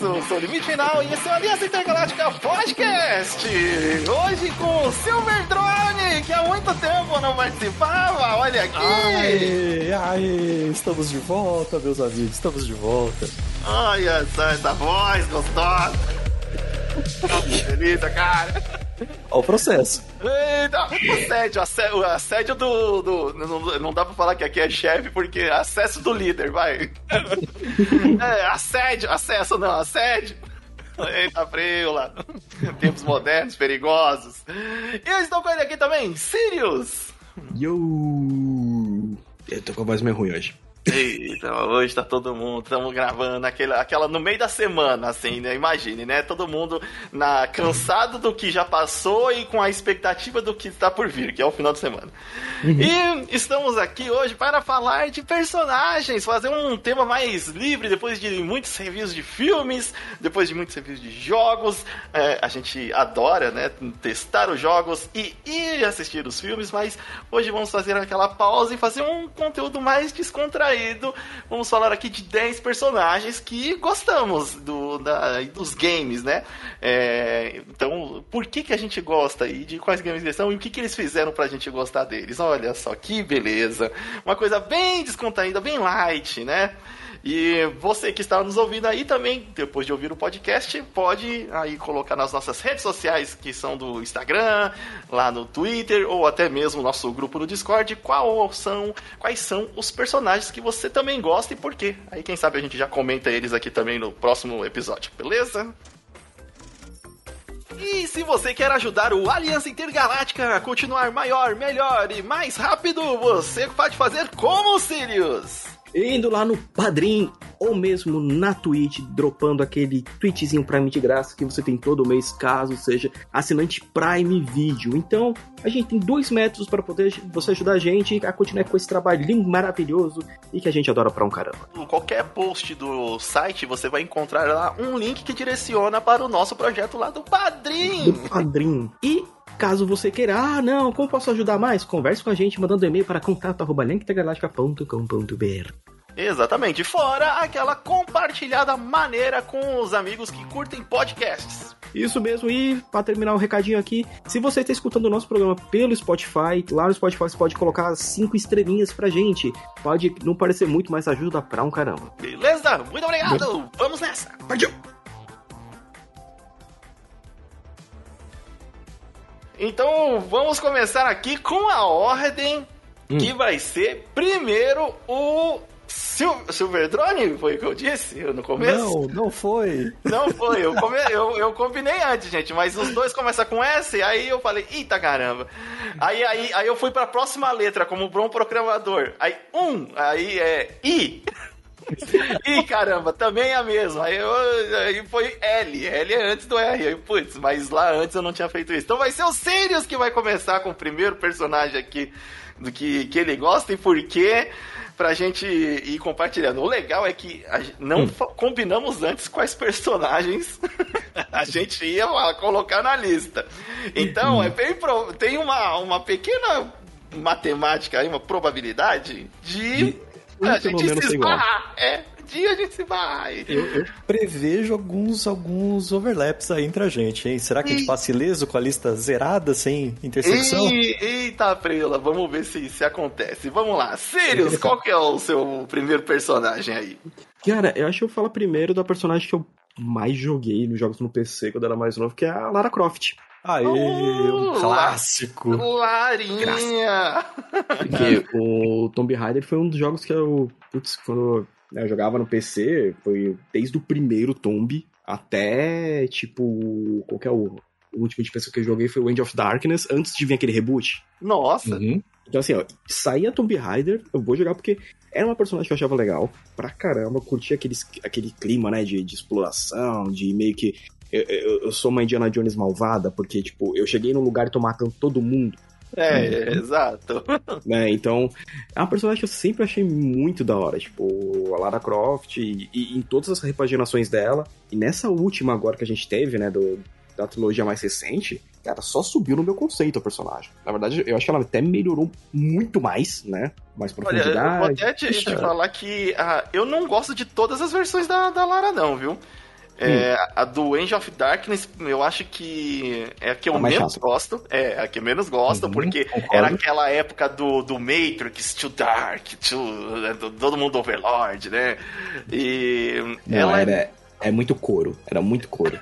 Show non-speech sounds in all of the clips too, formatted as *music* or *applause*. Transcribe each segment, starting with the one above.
Eu sou o Limite Final e esse é o Aliança Intergaláctica Podcast. Hoje com o Silver Drone, que há muito tempo não participava. Olha aqui. Aê, aê, estamos de volta, meus amigos, estamos de volta. Olha só essa voz gostosa. Delícia, cara. Olha o processo. Eita, assédio, assédio, assédio do. do não, não dá pra falar que aqui é chefe, porque é acesso do líder, vai. *laughs* É, assédio, acesso não, assédio. Eita, preula. Tempos modernos, perigosos. E eu estou com ele aqui também, Sirius. Yo! Eu tô com a voz meio ruim hoje. Eita, hoje tá todo mundo, estamos gravando aquela, aquela no meio da semana, assim, né? Imagine, né? Todo mundo na, cansado do que já passou e com a expectativa do que está por vir, que é o final de semana. Uhum. E estamos aqui hoje para falar de personagens, fazer um tema mais livre depois de muitos reviews de filmes, depois de muitos reviews de jogos. É, a gente adora, né? Testar os jogos e ir assistir os filmes, mas hoje vamos fazer aquela pausa e fazer um conteúdo mais descontraído Vamos falar aqui de 10 personagens que gostamos do, da, dos games, né? É, então, por que, que a gente gosta e de quais games eles são e o que, que eles fizeram pra gente gostar deles? Olha só que beleza! Uma coisa bem descontraída, bem light, né? E você que está nos ouvindo aí também, depois de ouvir o podcast, pode aí colocar nas nossas redes sociais, que são do Instagram, lá no Twitter, ou até mesmo nosso grupo no Discord, qual são, quais são os personagens que você também gosta e por quê. Aí quem sabe a gente já comenta eles aqui também no próximo episódio, beleza? E se você quer ajudar o Aliança Intergaláctica a continuar maior, melhor e mais rápido, você pode fazer como Sirius indo lá no Padrim ou mesmo na Twitch, dropando aquele tweetzinho Prime de graça que você tem todo mês, caso seja assinante Prime Video. Então, a gente tem dois métodos para poder você ajudar a gente a continuar com esse trabalho lindo, maravilhoso e que a gente adora pra um caramba. Em qualquer post do site, você vai encontrar lá um link que direciona para o nosso projeto lá do Padrim. Do Padrim. E Caso você queira, ah, não, como posso ajudar mais? Converse com a gente mandando e-mail para contato.linktegaláctica.com.br. Exatamente. Fora aquela compartilhada maneira com os amigos que curtem podcasts. Isso mesmo, e para terminar o um recadinho aqui, se você está escutando o nosso programa pelo Spotify, lá no Spotify você pode colocar cinco estrelinhas pra gente. Pode não parecer muito, mas ajuda pra um caramba. Beleza? Muito obrigado! Vamos nessa! Partiu! Então vamos começar aqui com a ordem hum. que vai ser primeiro o Sil Silverdrone, foi o que eu disse no começo? Não, não foi. Não foi, eu, come... eu, eu combinei antes, gente, mas os dois começam com S, aí eu falei, eita caramba. Aí, aí, aí eu fui pra próxima letra, como bom programador. Aí, um, aí é I. Ih, caramba, também é a mesma. Aí, eu, aí foi L. L é antes do R. Aí, putz, mas lá antes eu não tinha feito isso. Então vai ser o Sirius que vai começar com o primeiro personagem aqui do que, que ele gosta e por quê pra gente ir compartilhando. O legal é que não hum. combinamos antes quais personagens *laughs* a gente ia colocar na lista. Então, hum. é bem pro... tem uma, uma pequena matemática aí, uma probabilidade de um a gente se esbarrar. É, dia a gente se vai. Eu, eu, prevejo alguns, alguns overlaps aí entre a gente, hein? Será que e... a gente passa ileso com a lista zerada, sem intersecção? E... Eita, Prela, vamos ver se, se acontece. Vamos lá. Sirius, qual que é o seu primeiro personagem aí? Cara, eu acho que eu falo primeiro da personagem que eu mais joguei nos jogos no PC quando era mais novo, que é a Lara Croft. Aê, oh, um clássico. Larinha! Porque o Tomb Raider foi um dos jogos que eu, putz, quando né, eu jogava no PC, foi desde o primeiro Tomb até, tipo, qual que é o, o último de pessoa que eu joguei foi o End of Darkness, antes de vir aquele reboot. Nossa! Uhum. Então, assim, ó, saía Tomb Raider, eu vou jogar porque era uma personagem que eu achava legal pra caramba, curtia aquele, aquele clima, né, de, de exploração, de meio que eu, eu, eu, sou uma Indiana Jones malvada, porque, tipo, eu cheguei num lugar e tô matando todo mundo. É, é exato. *laughs* Né, então, é uma personagem que eu sempre achei muito da hora. Tipo, a Lara Croft, e, e, em todas as repaginações dela. E nessa última agora que a gente teve, né, do, da trilogia mais recente, cara, só subiu no meu conceito a personagem. Na verdade, eu acho que ela até melhorou muito mais, né? Mais profundidade. Olha, eu vou até te, te falar que uh, eu não gosto de todas as versões da, da Lara, não, viu? É, hum. A do Angel of Darkness, eu acho que é a que eu a menos gosto. É, a que eu menos gosto, uhum, porque concordo. era aquela época do, do Matrix, Too Dark, too, né, todo mundo Overlord, né? E Não, ela era, é... muito couro, era muito couro.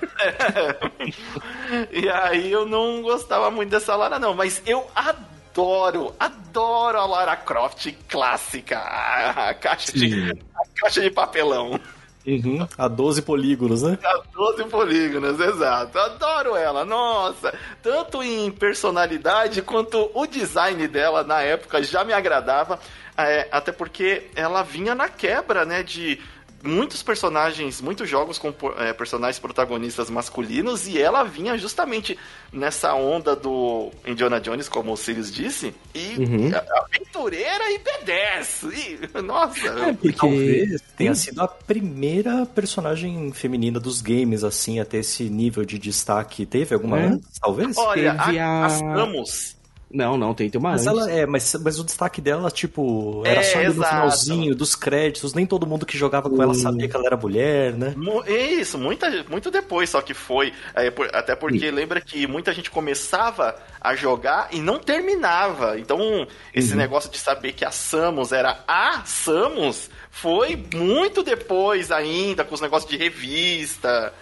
*laughs* e aí eu não gostava muito dessa Lara, não, mas eu adoro, adoro a Lara Croft clássica, a caixa, de, a caixa de papelão. Uhum, a 12 polígonos, né? A 12 polígonos, exato. Adoro ela, nossa. Tanto em personalidade quanto o design dela na época já me agradava. É, até porque ela vinha na quebra, né? De muitos personagens, muitos jogos com é, personagens protagonistas masculinos e ela vinha justamente nessa onda do Indiana Jones, como o Sirius disse, e uhum. aventureira e B10. E, nossa, é porque talvez tenha sido a primeira personagem feminina dos games assim a ter esse nível de destaque. Teve alguma é. antes, talvez? Olha, Teve a, a Samus não, não, tem, tem uma mas antes. ela é, mas, mas o destaque dela, tipo, era é, só ali no finalzinho dos créditos, nem todo mundo que jogava com ela sabia que ela era mulher, né? Isso, muita, muito depois só que foi. É, até porque Sim. lembra que muita gente começava a jogar e não terminava. Então, esse uhum. negócio de saber que a Samus era a Samus foi muito depois ainda, com os negócios de revista.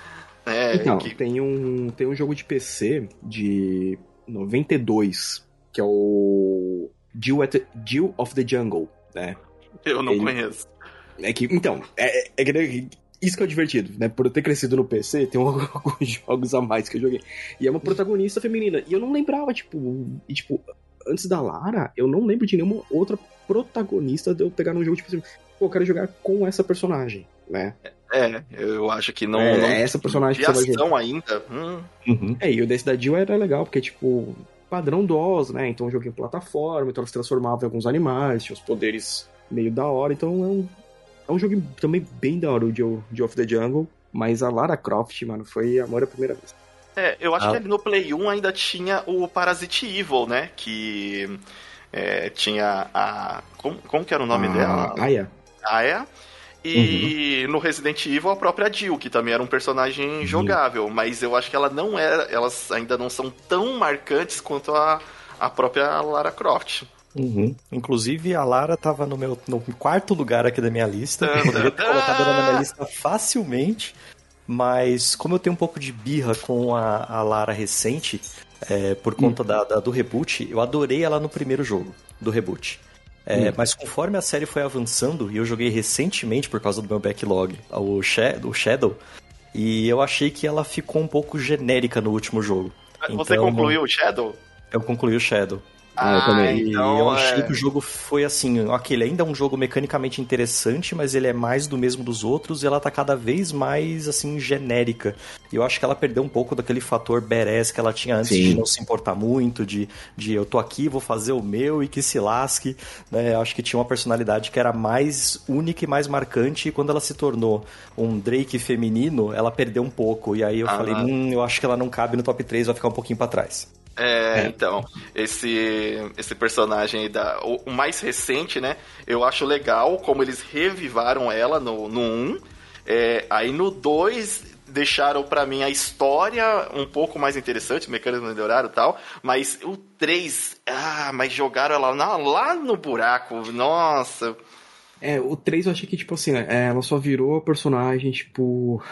É, então, que... tem, um, tem um jogo de PC de 92 que é o Jill, at, Jill of the Jungle, né? Eu não Ele, conheço. É que, então, é, é, é, isso que é divertido, né? Por eu ter crescido no PC, tem *laughs* alguns jogos a mais que eu joguei. E é uma protagonista feminina. E eu não lembrava, tipo, e, tipo, antes da Lara, eu não lembro de nenhuma outra protagonista de eu pegar num jogo, tipo assim, pô, eu quero jogar com essa personagem, né? É, eu acho que não. É, não essa personagem que você vai ainda. Hum. Uhum. É, e o desse da Jill era legal, porque, tipo, padrão DOS, né? Então joguei em plataforma, então ela se transformava em alguns animais, tinha os poderes meio da hora, então é um, é um jogo também bem da hora, o de of the Jungle, mas a Lara Croft, mano, foi amor à primeira vez. É, eu acho ah. que ali no Play 1 ainda tinha o Parasite Evil, né? Que é, tinha a. Como, como que era o nome ah, dela? Aya. Aya. E uhum. no Resident Evil a própria Jill, que também era um personagem uhum. jogável, mas eu acho que ela não era, elas ainda não são tão marcantes quanto a, a própria Lara Croft. Uhum. Inclusive, a Lara estava no meu no quarto lugar aqui da minha lista. Eu poderia ter colocado ela na minha lista facilmente. Mas como eu tenho um pouco de birra com a, a Lara recente, é, por conta hum. da, da, do reboot, eu adorei ela no primeiro jogo do reboot. É, hum. Mas conforme a série foi avançando, e eu joguei recentemente por causa do meu backlog, o, o Shadow, e eu achei que ela ficou um pouco genérica no último jogo. Você então, concluiu o Shadow? Eu concluí o Shadow. Ah, eu também. Então, eu achei é... que o jogo foi assim, ok, ele ainda é um jogo mecanicamente interessante, mas ele é mais do mesmo dos outros e ela tá cada vez mais, assim, genérica. E eu acho que ela perdeu um pouco daquele fator badass que ela tinha antes Sim. de não se importar muito, de, de eu tô aqui, vou fazer o meu e que se lasque, né? Eu acho que tinha uma personalidade que era mais única e mais marcante e quando ela se tornou um Drake feminino, ela perdeu um pouco. E aí eu ah, falei, hum, eu acho que ela não cabe no top 3, vai ficar um pouquinho para trás. É, é, então, esse esse personagem aí, da, o, mais recente, né? Eu acho legal como eles revivaram ela no, no 1. É, aí no 2 deixaram para mim a história um pouco mais interessante, mecanismo melhoraram e tal, mas o 3, ah, mas jogaram ela lá, lá no buraco, nossa. É, o 3 eu achei que, tipo assim, é, ela só virou a personagem, tipo,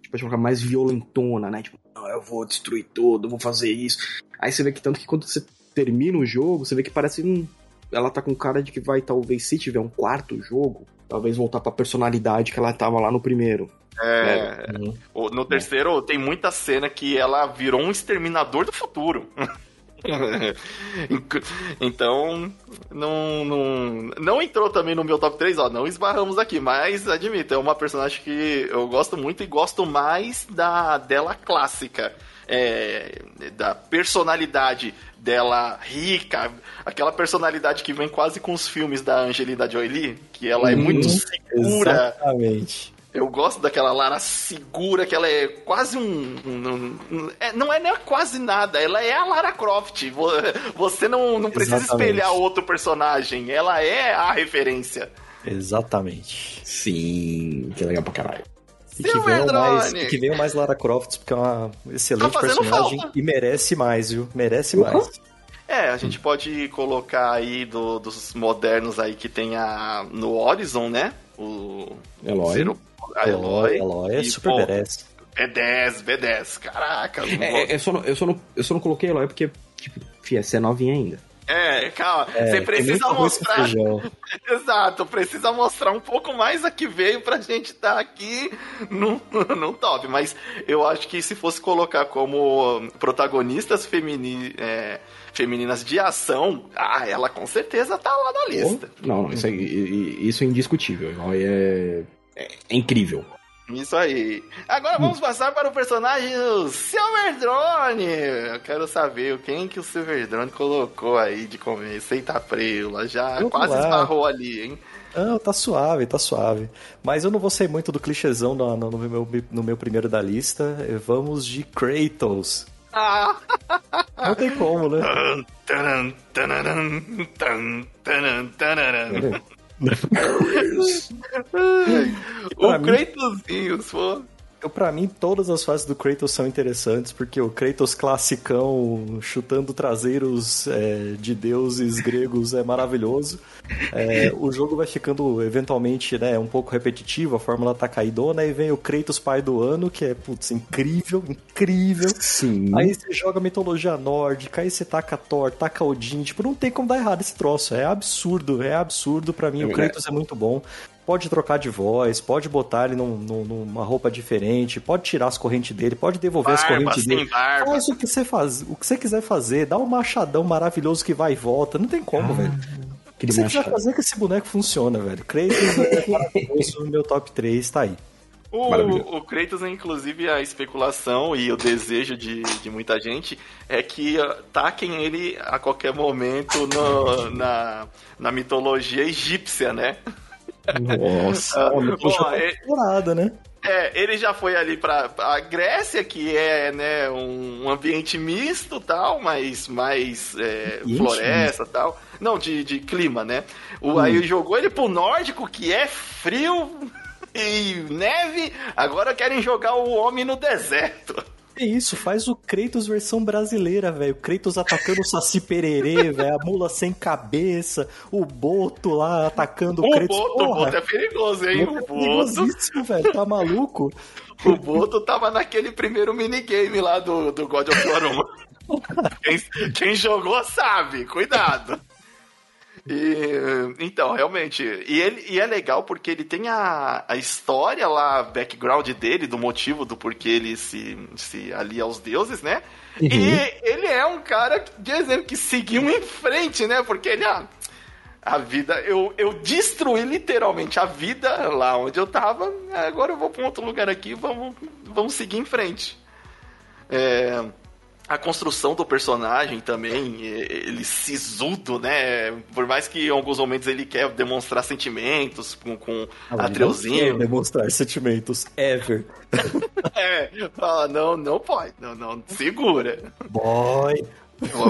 tipo, colocar mais violentona, né? Tipo, eu vou destruir tudo, vou fazer isso. Aí você vê que tanto que quando você termina o jogo, você vê que parece um. Ela tá com cara de que vai, talvez, se tiver um quarto jogo, talvez voltar pra personalidade que ela tava lá no primeiro. É. Né? No terceiro tem muita cena que ela virou um exterminador do futuro. *laughs* então, não, não, não entrou também no meu top 3, ó, não esbarramos aqui, mas admito, é uma personagem que eu gosto muito e gosto mais da dela clássica. É, da personalidade dela rica, aquela personalidade que vem quase com os filmes da Angelina Jolie, que ela é muito segura. Exatamente. Eu gosto daquela Lara segura, que ela é quase um. um, um é, não é nem quase nada, ela é a Lara Croft. Você não, não precisa Exatamente. espelhar outro personagem, ela é a referência. Exatamente. Sim, que legal pra caralho. E que, venham mais, que venham mais Lara Croft, porque é uma excelente tá personagem falta. e merece mais, viu? Merece uhum. mais. É, a gente pode colocar aí do, dos modernos aí que tem a, no Horizon, né? O Eloy. Zero, a Eloy. Eloy é super merece. B10, B10, caraca. É, é, eu, só não, eu, só não, eu só não coloquei Eloy porque, tipo, fia, você é novinha ainda. É, calma. É, você precisa mostrar. *laughs* Exato, precisa mostrar um pouco mais a que veio pra gente estar tá aqui no, *laughs* no top. Mas eu acho que se fosse colocar como protagonistas femini, é, femininas de ação, ah, ela com certeza tá lá na lista. Não, não isso, é, isso é indiscutível. É, é, é incrível. Isso aí. Agora vamos passar para o personagem do Silver Drone. Eu quero saber quem que o Silver Drone colocou aí de começo. Eita preula, já Vamos quase lá. esbarrou ali, hein? Não, tá suave, tá suave. Mas eu não vou sair muito do clichêzão no, no, no, meu, no meu primeiro da lista. Vamos de Kratos. Ah. Não tem como, né? *laughs* o Kratosinho, pô. Eu, pra mim, todas as fases do Kratos são interessantes, porque o Kratos classicão, chutando traseiros é, de deuses *laughs* gregos, é maravilhoso. É, o jogo vai ficando, eventualmente, né, um pouco repetitivo, a fórmula tá caidona, e vem o Kratos pai do ano, que é, putz, incrível, incrível. Sim. Aí você joga mitologia nórdica, aí você taca Thor, taca Odin, tipo, não tem como dar errado esse troço. É absurdo, é absurdo. para mim, o Kratos é muito bom pode trocar de voz, pode botar ele num, num, numa roupa diferente, pode tirar as correntes dele, pode devolver barba, as correntes dele. Barba. Faz o que você faz, o que você quiser fazer, dá um machadão maravilhoso que vai e volta, não tem como, ah, velho. O que você quiser fazer que esse boneco funciona, velho. Kratos é maravilhoso, *laughs* meu top 3 tá aí. O, o Kratos, inclusive, a especulação e o desejo de, de muita gente é que taquem ele a qualquer momento no, na, na mitologia egípcia, né? Nossa, uh, bom, é, né? É, ele já foi ali pra, a Grécia, que é, né, um, um ambiente misto tal, mas mais é, floresta tal. Não, de, de clima, né? O, hum. Aí jogou ele pro nórdico, que é frio *laughs* e neve. Agora querem jogar o homem no deserto. É isso, faz o Kratos versão brasileira, velho. Kratos atacando o Saci Pererê, *laughs* velho. A mula sem cabeça, o Boto lá atacando o, o Kratos. Boto, o Boto é perigoso, hein? O, o Boto. velho. Tá maluco? *laughs* O Boto tava naquele primeiro minigame lá do, do God of War 1. *laughs* quem, quem jogou sabe, cuidado. E, então, realmente. E, ele, e é legal porque ele tem a, a história lá, background dele, do motivo do porquê ele se, se alia aos deuses, né? Uhum. E ele é um cara, dizendo que seguiu em frente, né? Porque ele, ah, a vida, eu, eu destruí literalmente a vida lá onde eu tava, agora eu vou para um outro lugar aqui, vamos, vamos seguir em frente. É a construção do personagem também, ele sisudo, né? Por mais que em alguns momentos ele quer demonstrar sentimentos com, com ah, Atreuzinho. Não demonstrar sentimentos, ever. *laughs* é, fala, não, não pode, não, não, segura. Boy.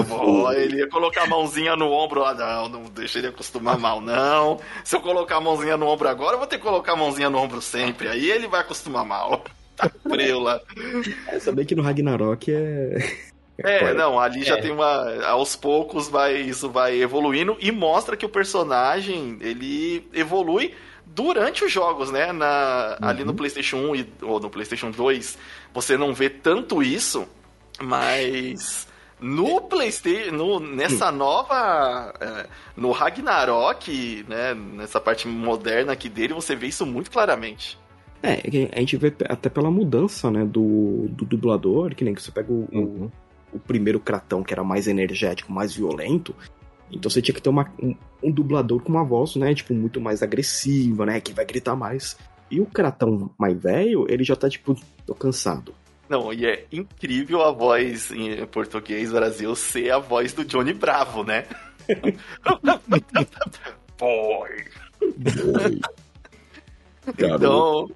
Boy, ele ia colocar a mãozinha no ombro lá, não, não deixa ele acostumar mal, não. Se eu colocar a mãozinha no ombro agora, eu vou ter que colocar a mãozinha no ombro sempre, aí ele vai acostumar mal. *laughs* Tá preula. É saber que no Ragnarok é. É, não, ali é. já tem uma. Aos poucos vai, isso vai evoluindo e mostra que o personagem ele evolui durante os jogos, né? Na, uhum. Ali no uhum. PlayStation 1 e, ou no PlayStation 2, você não vê tanto isso, mas. No PlayStation, no, nessa nova. É, no Ragnarok, né? Nessa parte moderna aqui dele, você vê isso muito claramente. É, a gente vê até pela mudança, né, do, do dublador, que nem que você pega o, uhum o primeiro Kratão, que era mais energético, mais violento, então você tinha que ter uma, um, um, dublador com uma voz, né, tipo, muito mais agressiva, né, que vai gritar mais. E o Kratão mais velho, ele já tá, tipo, tô cansado. Não, e é incrível a voz em português Brasil ser a voz do Johnny Bravo, né? *laughs* Boy. Boy. Então,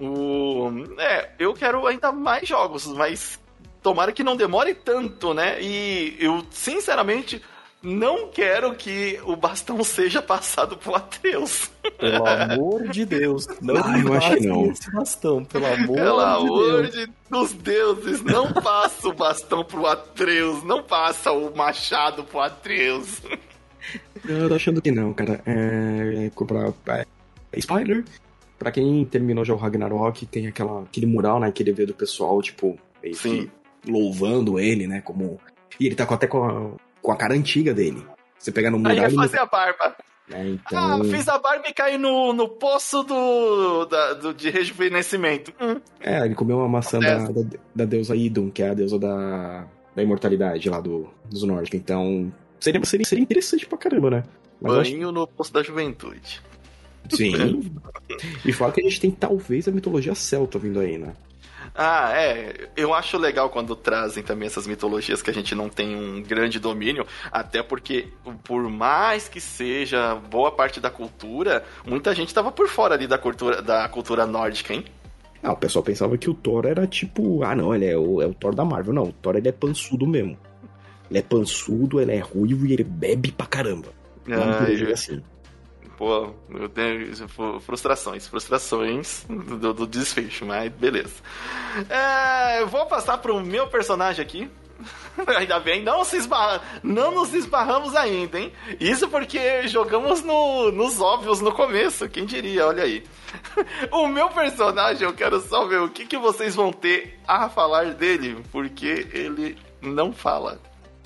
o... é, eu quero ainda mais jogos, mas tomara que não demore tanto, né? E eu, sinceramente, não quero que o bastão *laughs* seja passado pro Atreus. Pelo amor de Deus, não Ah, eu acho que não. esse bastão, pelo amor Pelo de amor Deus. de, dos deuses, não passa o bastão pro Atreus, não passa o machado pro Atreus. Eu tô achando que não, cara. É. Pra, é spoiler. Pra quem terminou já o Ragnarok, tem aquela, aquele mural, né? Que ele vê do pessoal, tipo, Sim. Louvando ele, né? Como. E ele tá com- até com a, com a cara antiga dele. Você pega no Aí mural. vai ele- fazer a barba. né, então. Ah, fiz a barba e caí no, no poço do, da- do, de rejuvenescimento. Hum. É, ele comeu uma maçã da, da, da deusa Idun, que é a deusa da, da imortalidade lá do, dos nórdicos. Então, seria, seria, seria interessante pra caramba, né? Mas eu acho- Banho no poço da juventude. Sim. *laughs* e fala que a gente tem talvez a mitologia celta vindo aí, né? Ah, é. Eu acho legal quando trazem também essas mitologias que a gente não tem um grande domínio, até porque, por mais que seja boa parte da cultura, muita gente tava por fora ali da cultura, da cultura nórdica, hein? Ah, o pessoal pensava que o Thor era tipo, ah não, ele é o, é o Thor da Marvel. Não, o Thor ele é pançudo mesmo. Ele é pançudo, ele é ruivo e ele bebe pra caramba. Ai, mitologia assim. Pô, eu tenho frustrações, frustrações do, do desfecho, mas beleza. É, eu vou passar pro meu personagem aqui. *laughs* Ainda bem, não se esbarra, não nos esbarramos ainda, hein? Isso porque jogamos no- nos óbvios no começo, quem diria, olha aí. *laughs* O meu personagem, eu quero só ver o que, que vocês vão ter a falar dele, porque ele não fala.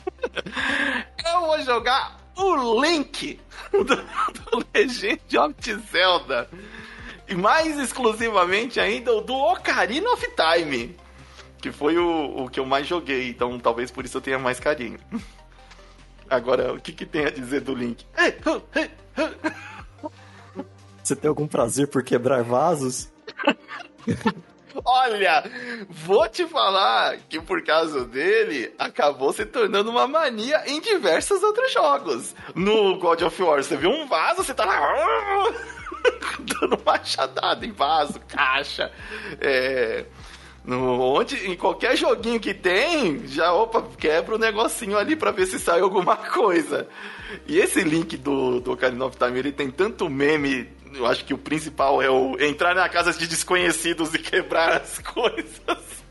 *laughs* Eu vou jogar o Link *laughs* do, do Legend of Zelda. E mais exclusivamente ainda o do Ocarina of Time. Que foi o, o que eu mais joguei, então talvez por isso eu tenha mais carinho. *laughs* Agora, o que, que tem a dizer do Link? *laughs* Você tem algum prazer por quebrar vasos? Olha, vou te falar que por causa dele acabou se tornando uma mania em diversos outros jogos. No God of War, você viu um vaso, você tá lá *laughs* dando machadada em vaso, caixa. É, no, onde, em qualquer joguinho que tem, já opa, quebra o negocinho ali pra ver se sai alguma *laughs* coisa. E esse link do, do Ocarina of Time, ele tem tanto meme. Eu acho que o principal é o entrar na casa de desconhecidos e quebrar as *laughs* coisas.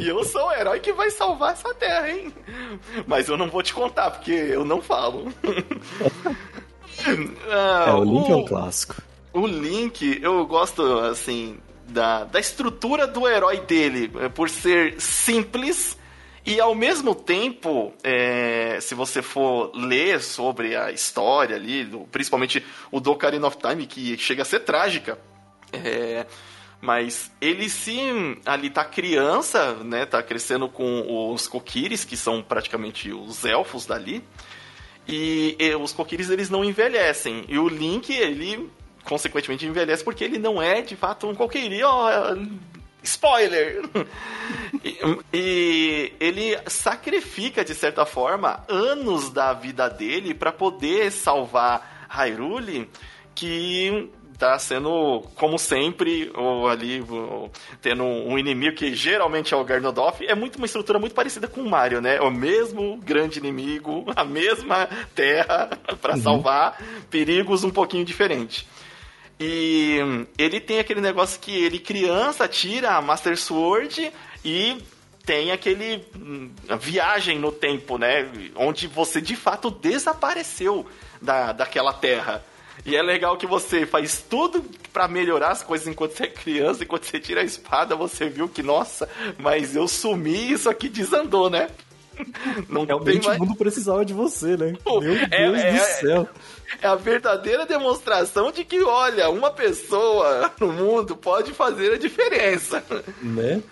e eu sou o herói que vai salvar essa terra, hein? Mas eu não vou te contar, porque eu não falo. Ah, *laughs* É, o Link é um clássico. o Link, eu gosto, assim, da, da estrutura do herói dele, eh, por ser simples e ao mesmo tempo, é, se você for ler sobre a história ali, principalmente o do Ocarina of Time, que chega a ser trágica, é, mas ele sim, ali tá criança, né, tá crescendo com os Kokiris, que são praticamente os elfos dali, e, e os Kokiris eles não envelhecem. E o Link, ele consequentemente envelhece porque ele não é de fato um Kokiri. Ó, spoiler! *laughs* e, e ele sacrifica, de certa forma, anos da vida dele para poder salvar Hyrule, que tá sendo, como sempre, o, ali, o- tendo um inimigo que geralmente é o Garnodoff, é muito uma estrutura muito parecida com o Mario, né? É o mesmo grande inimigo, a mesma terra *laughs* para salvar, perigos um pouquinho diferentes. E ele tem aquele negócio que ele criança tira a Master Sword e tem aquele hum, viagem no tempo, né? Onde você de fato desapareceu da, daquela terra. E é legal que você faz tudo pra melhorar as coisas enquanto você é criança, enquanto você tira a espada, você viu que, nossa, mas eu sumi e isso aqui desandou, né? *laughs* Não tem Realmente mais... o mundo precisava de você, né? Pô, Meu é- Deus é- do céu. É a verdadeira demonstração de que, olha, uma pessoa *laughs* no mundo pode fazer a diferença. Né?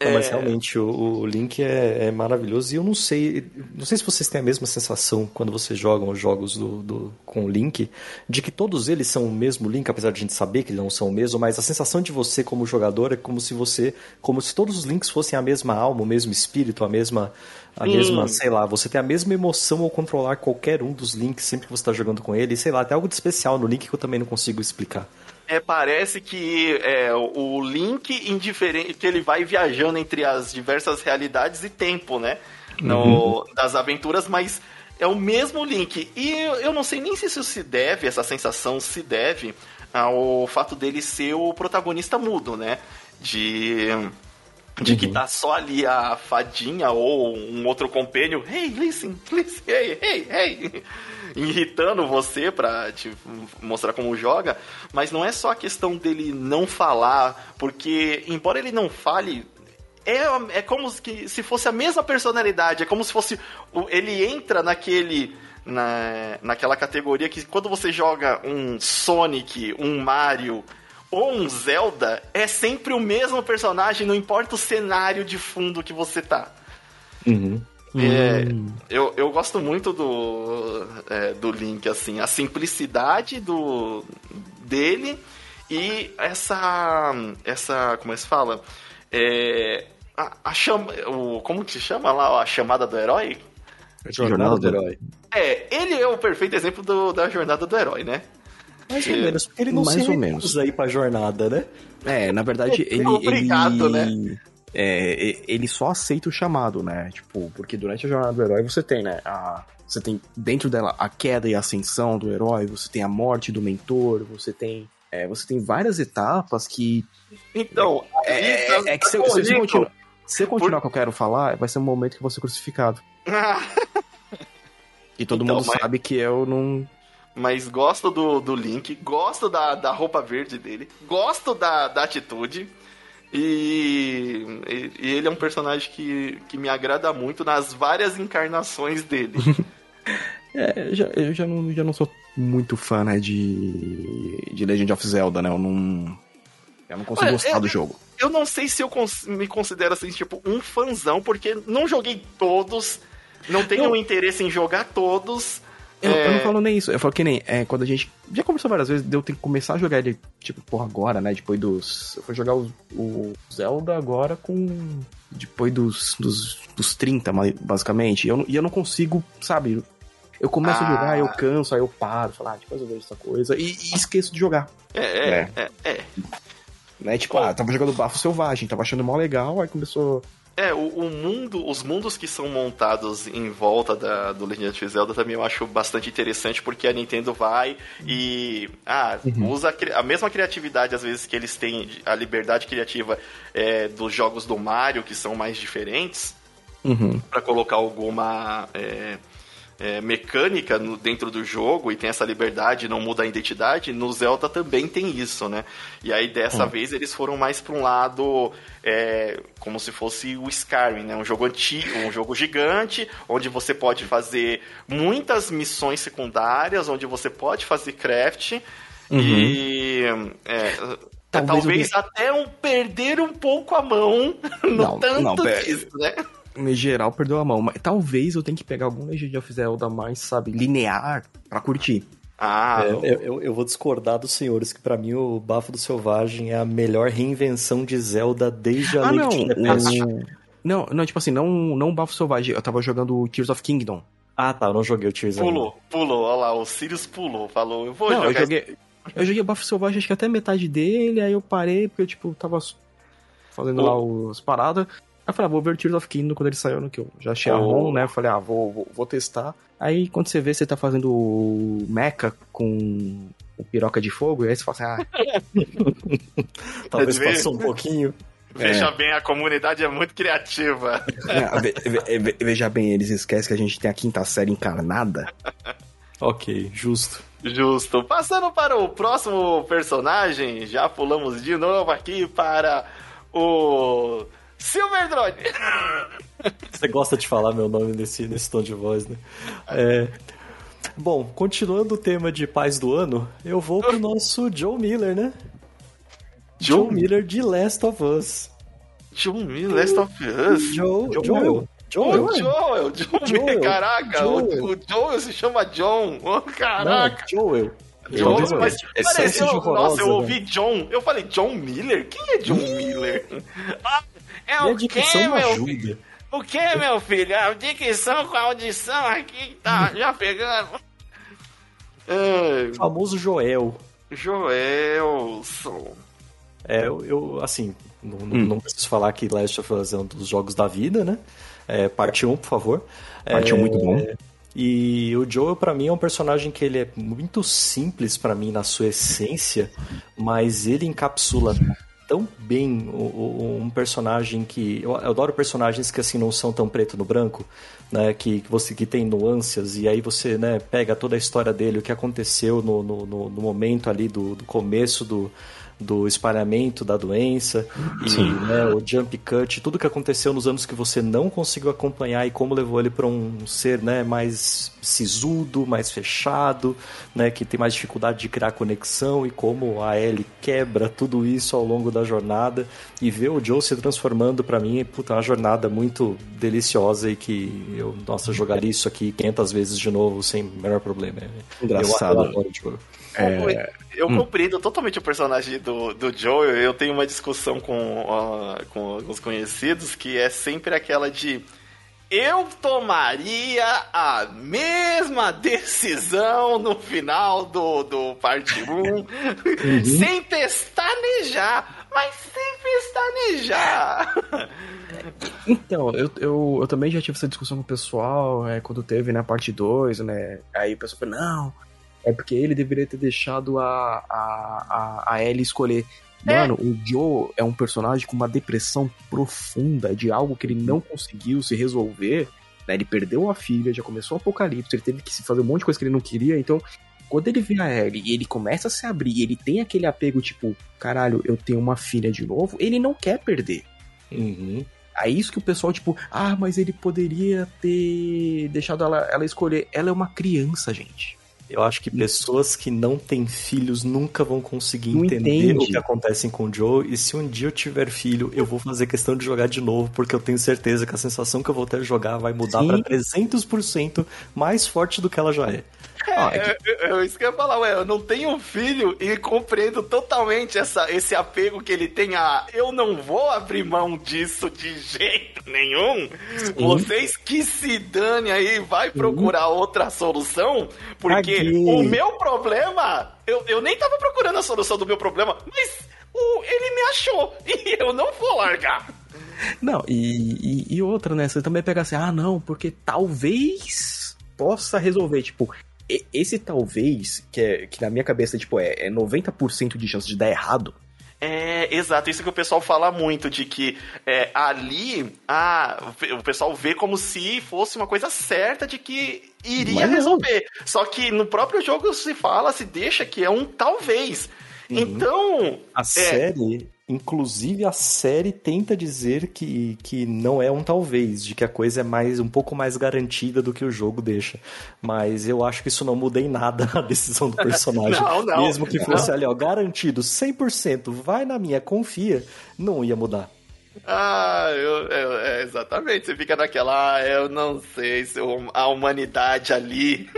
É. Não, mas realmente o, o Link é, é maravilhoso e eu não sei, não sei se vocês têm a mesma sensação quando vocês jogam os jogos do, do- com o Link, de que todos eles são o mesmo Link, apesar de a gente saber que eles não são o mesmo, mas a sensação de você como jogador é como se você, como se todos os Links fossem a mesma alma, o mesmo espírito, a mesma, a Hum. mesma, sei lá, você tem a mesma emoção ao controlar qualquer um dos Links sempre que você está jogando com ele, sei lá, tem algo de especial no Link que eu também não consigo explicar. É, parece que é, o Link indiferente, que ele vai viajando entre as diversas realidades e tempo, né? No, Das aventuras, mas é o mesmo Link. E eu, eu não sei nem se isso se deve, essa sensação se deve ao fato dele ser o protagonista mudo, né? De de que tá só ali a fadinha ou um outro compênio, hey, listen, listen, hey, hey, hey, *laughs* irritando você pra te mostrar como joga, mas não é só a questão dele não falar, porque embora ele não fale, é, é como que, se fosse a mesma personalidade, é como se fosse, ele entra naquele na, naquela categoria que quando você joga um Sonic, um Mario ou um Zelda, é sempre o mesmo personagem, não importa o cenário de fundo que você tá. Uhum. É, eu, eu gosto muito do, é, do Link, assim, a simplicidade do, dele e essa. essa. como é que se fala? É, a, a chama, o, como que se chama lá? A chamada do herói? Jornada do herói. É, ele é o perfeito exemplo do, da jornada do herói, né? Mais ou menos, porque ele não Mais se ou menos. recusa a ir pra jornada, né? É, na verdade, ele. obrigado, ele... né? É, ele só aceita o chamado, né? Tipo, porque durante a jornada do herói você tem, né? A, você tem dentro dela a queda e a ascensão do herói, você tem a morte do mentor, você tem. é, você tem várias etapas que. Então, É, aí, é- é que se, se, se, bonito. continuar, se continuar o que eu quero falar, vai ser um momento que você é crucificado. *laughs* E todo Então, mundo mas- sabe que eu não. Mas gosto do, do Link, gosto da, da roupa verde dele, gosto da, da atitude. E, e- ele é um personagem que, que me agrada muito nas várias encarnações dele. *laughs* É, eu já, eu já não, já não sou muito fã, né, de, de Legend of Zelda, né? Eu não. Eu não consigo Olha, gostar do jogo. Eu não sei se eu cons- me considero assim, tipo, um fanzão, porque não joguei todos, não tenho Não. interesse em jogar todos. Eu, É, eu não falo nem isso. Eu falo que nem é, quando a gente. Já conversou várias vezes, eu ter que começar a jogar ele, tipo, porra, agora, né? Depois dos. Eu fui jogar o, o Zelda agora com. Depois dos, dos, dos 30, ma- basicamente. E eu, não- e eu não consigo, sabe? Eu começo a Ah. jogar, eu canso, aí eu paro, falo, ah, depois eu vejo essa coisa. E, e esqueço de jogar. É, é, é, é. Né? Tipo, ah, tava jogando Bafo Selvagem, tava achando mó legal, aí começou. É, o, o mundo, os mundos que são montados em volta da, do Legend of Zelda também eu acho bastante interessante, porque a Nintendo vai e ah, usa a, a mesma criatividade, às vezes, que eles têm, a liberdade criativa é, dos jogos do Mario, que são mais diferentes, Uhum. para colocar alguma é, é, mecânica no- dentro do jogo e tem essa liberdade, não muda a identidade, no Zelda também tem isso, né? E aí dessa vez eles foram mais para um lado é, como se fosse o Skyrim, né? Um jogo antigo, um jogo gigante, onde você pode fazer muitas missões secundárias, onde você pode fazer craft e é, Talvez talvez, até um perder um pouco a mão *laughs* no Não, tanto não, disso, né? Em geral, perdeu a mão. Mas talvez eu tenha que pegar algum Legend of Zelda mais, sabe, linear pra curtir. Ah, É, eu, eu- eu vou discordar dos senhores, que pra mim o Bafo do Selvagem é a melhor reinvenção de Zelda desde a Ah, Link não. to the Past. o- Não, não, tipo assim, não, não o Bafo Selvagem. Eu tava jogando Tears of Kingdom. Ah, tá, eu não joguei o Tears ainda. Pulou, pulou, olha lá, o Sirius pulou, falou, eu vou não, eu jogar joguei. Eu joguei o Bafo Selvagem, acho que até metade dele, aí eu parei, porque eu, tipo, tava fazendo lá os paradas. Aí eu falei, ah, vou ver o Tears of Kingdom quando ele saiu, no que eu já achei a Ô. ROM, né? Eu falei, ah, vou, vou, vou testar. Aí quando você vê, você tá fazendo o Mecha com o piroca de fogo, e aí você fala assim, ah, *laughs* Talvez passou um pouquinho. Veja bem, a comunidade é muito criativa. É, ve- ve- ve- veja bem, eles esquecem que a gente tem a quinta série encarnada. *laughs* Ok, justo. Justo. Passando para o próximo personagem, já pulamos de novo aqui para o Silver Drone. *laughs* Você gosta de falar meu nome nesse, nesse tom de voz, né? É, Bom, continuando o tema de paz do ano, eu vou pro *laughs* nosso Joe Miller, né? Joe Miller de Last of Us. John Miller, Last of Us. Joe, Joel. Joel. Joel. O Joel, Joel. Miller, caraca, Joel. O, o Joel se chama John. Oh, Não, caraca. Joel. John, Joel. mas É pareceu, de horrorosa, nossa, eu velho. ouvi John, eu falei John Miller? Quem é John Miller? Ah, é o que, dicção não meu ajuda. filho? O que, meu filho? A dicção com a audição aqui tá *laughs* já pegando. É, O famoso Joel. Joelson. É, eu, eu, assim, não, Hum. não preciso falar que Last of Us é um dos jogos da vida, né? É, parte 1, por favor. Parte é, um muito bom. E o Joel, para mim, é um personagem que ele é muito simples para mim na sua essência, mas ele encapsula tão bem um personagem que. Eu adoro personagens que assim não são tão preto no branco, né? Que, que você que tem nuances, e aí você né, pega toda a história dele, o que aconteceu no, no, no momento ali do, do começo do do espalhamento da doença e né, o jump cut, tudo que aconteceu nos anos que você não conseguiu acompanhar e como levou ele para um ser né, mais sisudo, mais fechado, né, que tem mais dificuldade de criar conexão e como a Ellie quebra tudo isso ao longo da jornada e ver o Joe se transformando para mim puta, é uma jornada muito deliciosa e que eu, nossa, jogaria isso aqui 500 vezes de novo sem o menor problema. Engraçado. Eu adoro, é... Eu hum. compreendo totalmente o personagem do, do Joel. Eu tenho uma discussão com, uh, com alguns conhecidos que é sempre aquela de. Eu tomaria a mesma decisão no final do, do parte 1 *laughs* uhum. sem pestanejar, mas sem pestanejar. Então, eu, eu, eu também já tive essa discussão com o pessoal, é, quando teve, né, parte 2, né? Aí o pessoal falou, não, é porque ele deveria ter deixado a, a, a, a Ellie escolher. É. Mano, é. o Joe é um personagem com uma depressão profunda de algo que ele não conseguiu se resolver. Né? Ele perdeu a filha, já começou o apocalipse, ele teve que se fazer um monte de coisa que ele não queria. Então, quando ele vê a Ellie e ele começa a se abrir, ele tem aquele apego tipo, caralho, eu tenho uma filha de novo, ele não quer perder. Uhum. É isso que o pessoal, tipo, ah, mas ele poderia ter deixado ela, ela escolher. Ela é uma criança, gente. Eu acho que pessoas que não têm filhos nunca vão conseguir não entender entende. o que acontece com o Joe. E se um dia eu tiver filho, eu vou fazer questão de jogar de novo, porque eu tenho certeza que a sensação que eu vou ter de jogar vai mudar para 300% mais forte do que ela já é. É, ah, é, é, é, isso que eu ia falar, ué, eu não tenho filho e compreendo totalmente essa, esse apego que ele tem a eu não vou abrir mão disso de jeito nenhum. Sim. Vocês que se dane aí, vai procurar Sim. outra solução, porque O meu problema, eu, eu nem tava procurando a solução do meu problema, mas o, ele me achou *laughs* e eu não vou largar. Não, e, e, e outra, né? Você também pega assim, ah, não, porque talvez possa resolver. Tipo, esse talvez, que, é, que na minha cabeça tipo, é, é 90% de chance de dar errado, é, exato, isso que o pessoal fala muito, de que é, ali ah, o pessoal vê como se fosse uma coisa certa de que iria resolver. Só que no próprio jogo se fala, se deixa que é um talvez. Uhum. Então. A é... série Inclusive, a série tenta dizer que, que não é um talvez, de que a coisa é mais um pouco mais garantida do que o jogo deixa. Mas eu acho que isso não muda em nada *laughs* a decisão do personagem. *laughs* não, não, Mesmo que fosse não. ali, ó, garantido 100%, vai na minha, confia, não ia mudar. Ah, eu, eu, é, exatamente. Você fica naquela, ah, eu não sei se a humanidade ali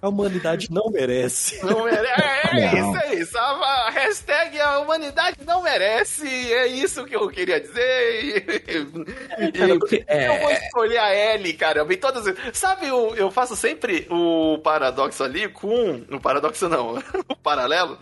a humanidade não merece. *laughs* Não merece. É, é não. isso, é isso. A, hashtag a humanidade não merece. É isso que eu queria dizer. E, é, eu vou escolher a Ellie, caramba. E todas. Sabe, eu, eu faço sempre o paradoxo ali com. O paradoxo não, *laughs* o paralelo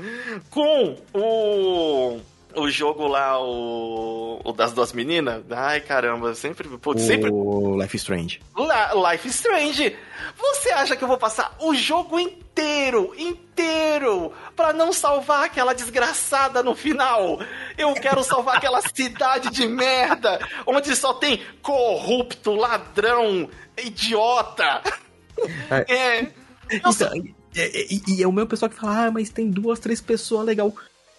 com o o jogo lá, o, o das duas meninas. Ai, caramba, sempre. Putz, o sempre. Life Strange. La, Life Strange. Você acha que eu vou passar o jogo inteiro, inteiro, pra não salvar aquela desgraçada no final? Eu quero salvar *laughs* aquela cidade de merda, onde só tem corrupto, ladrão, idiota. É. é então, sou... e, e, é o meu pessoal que fala, ah, mas tem duas, três pessoas legal.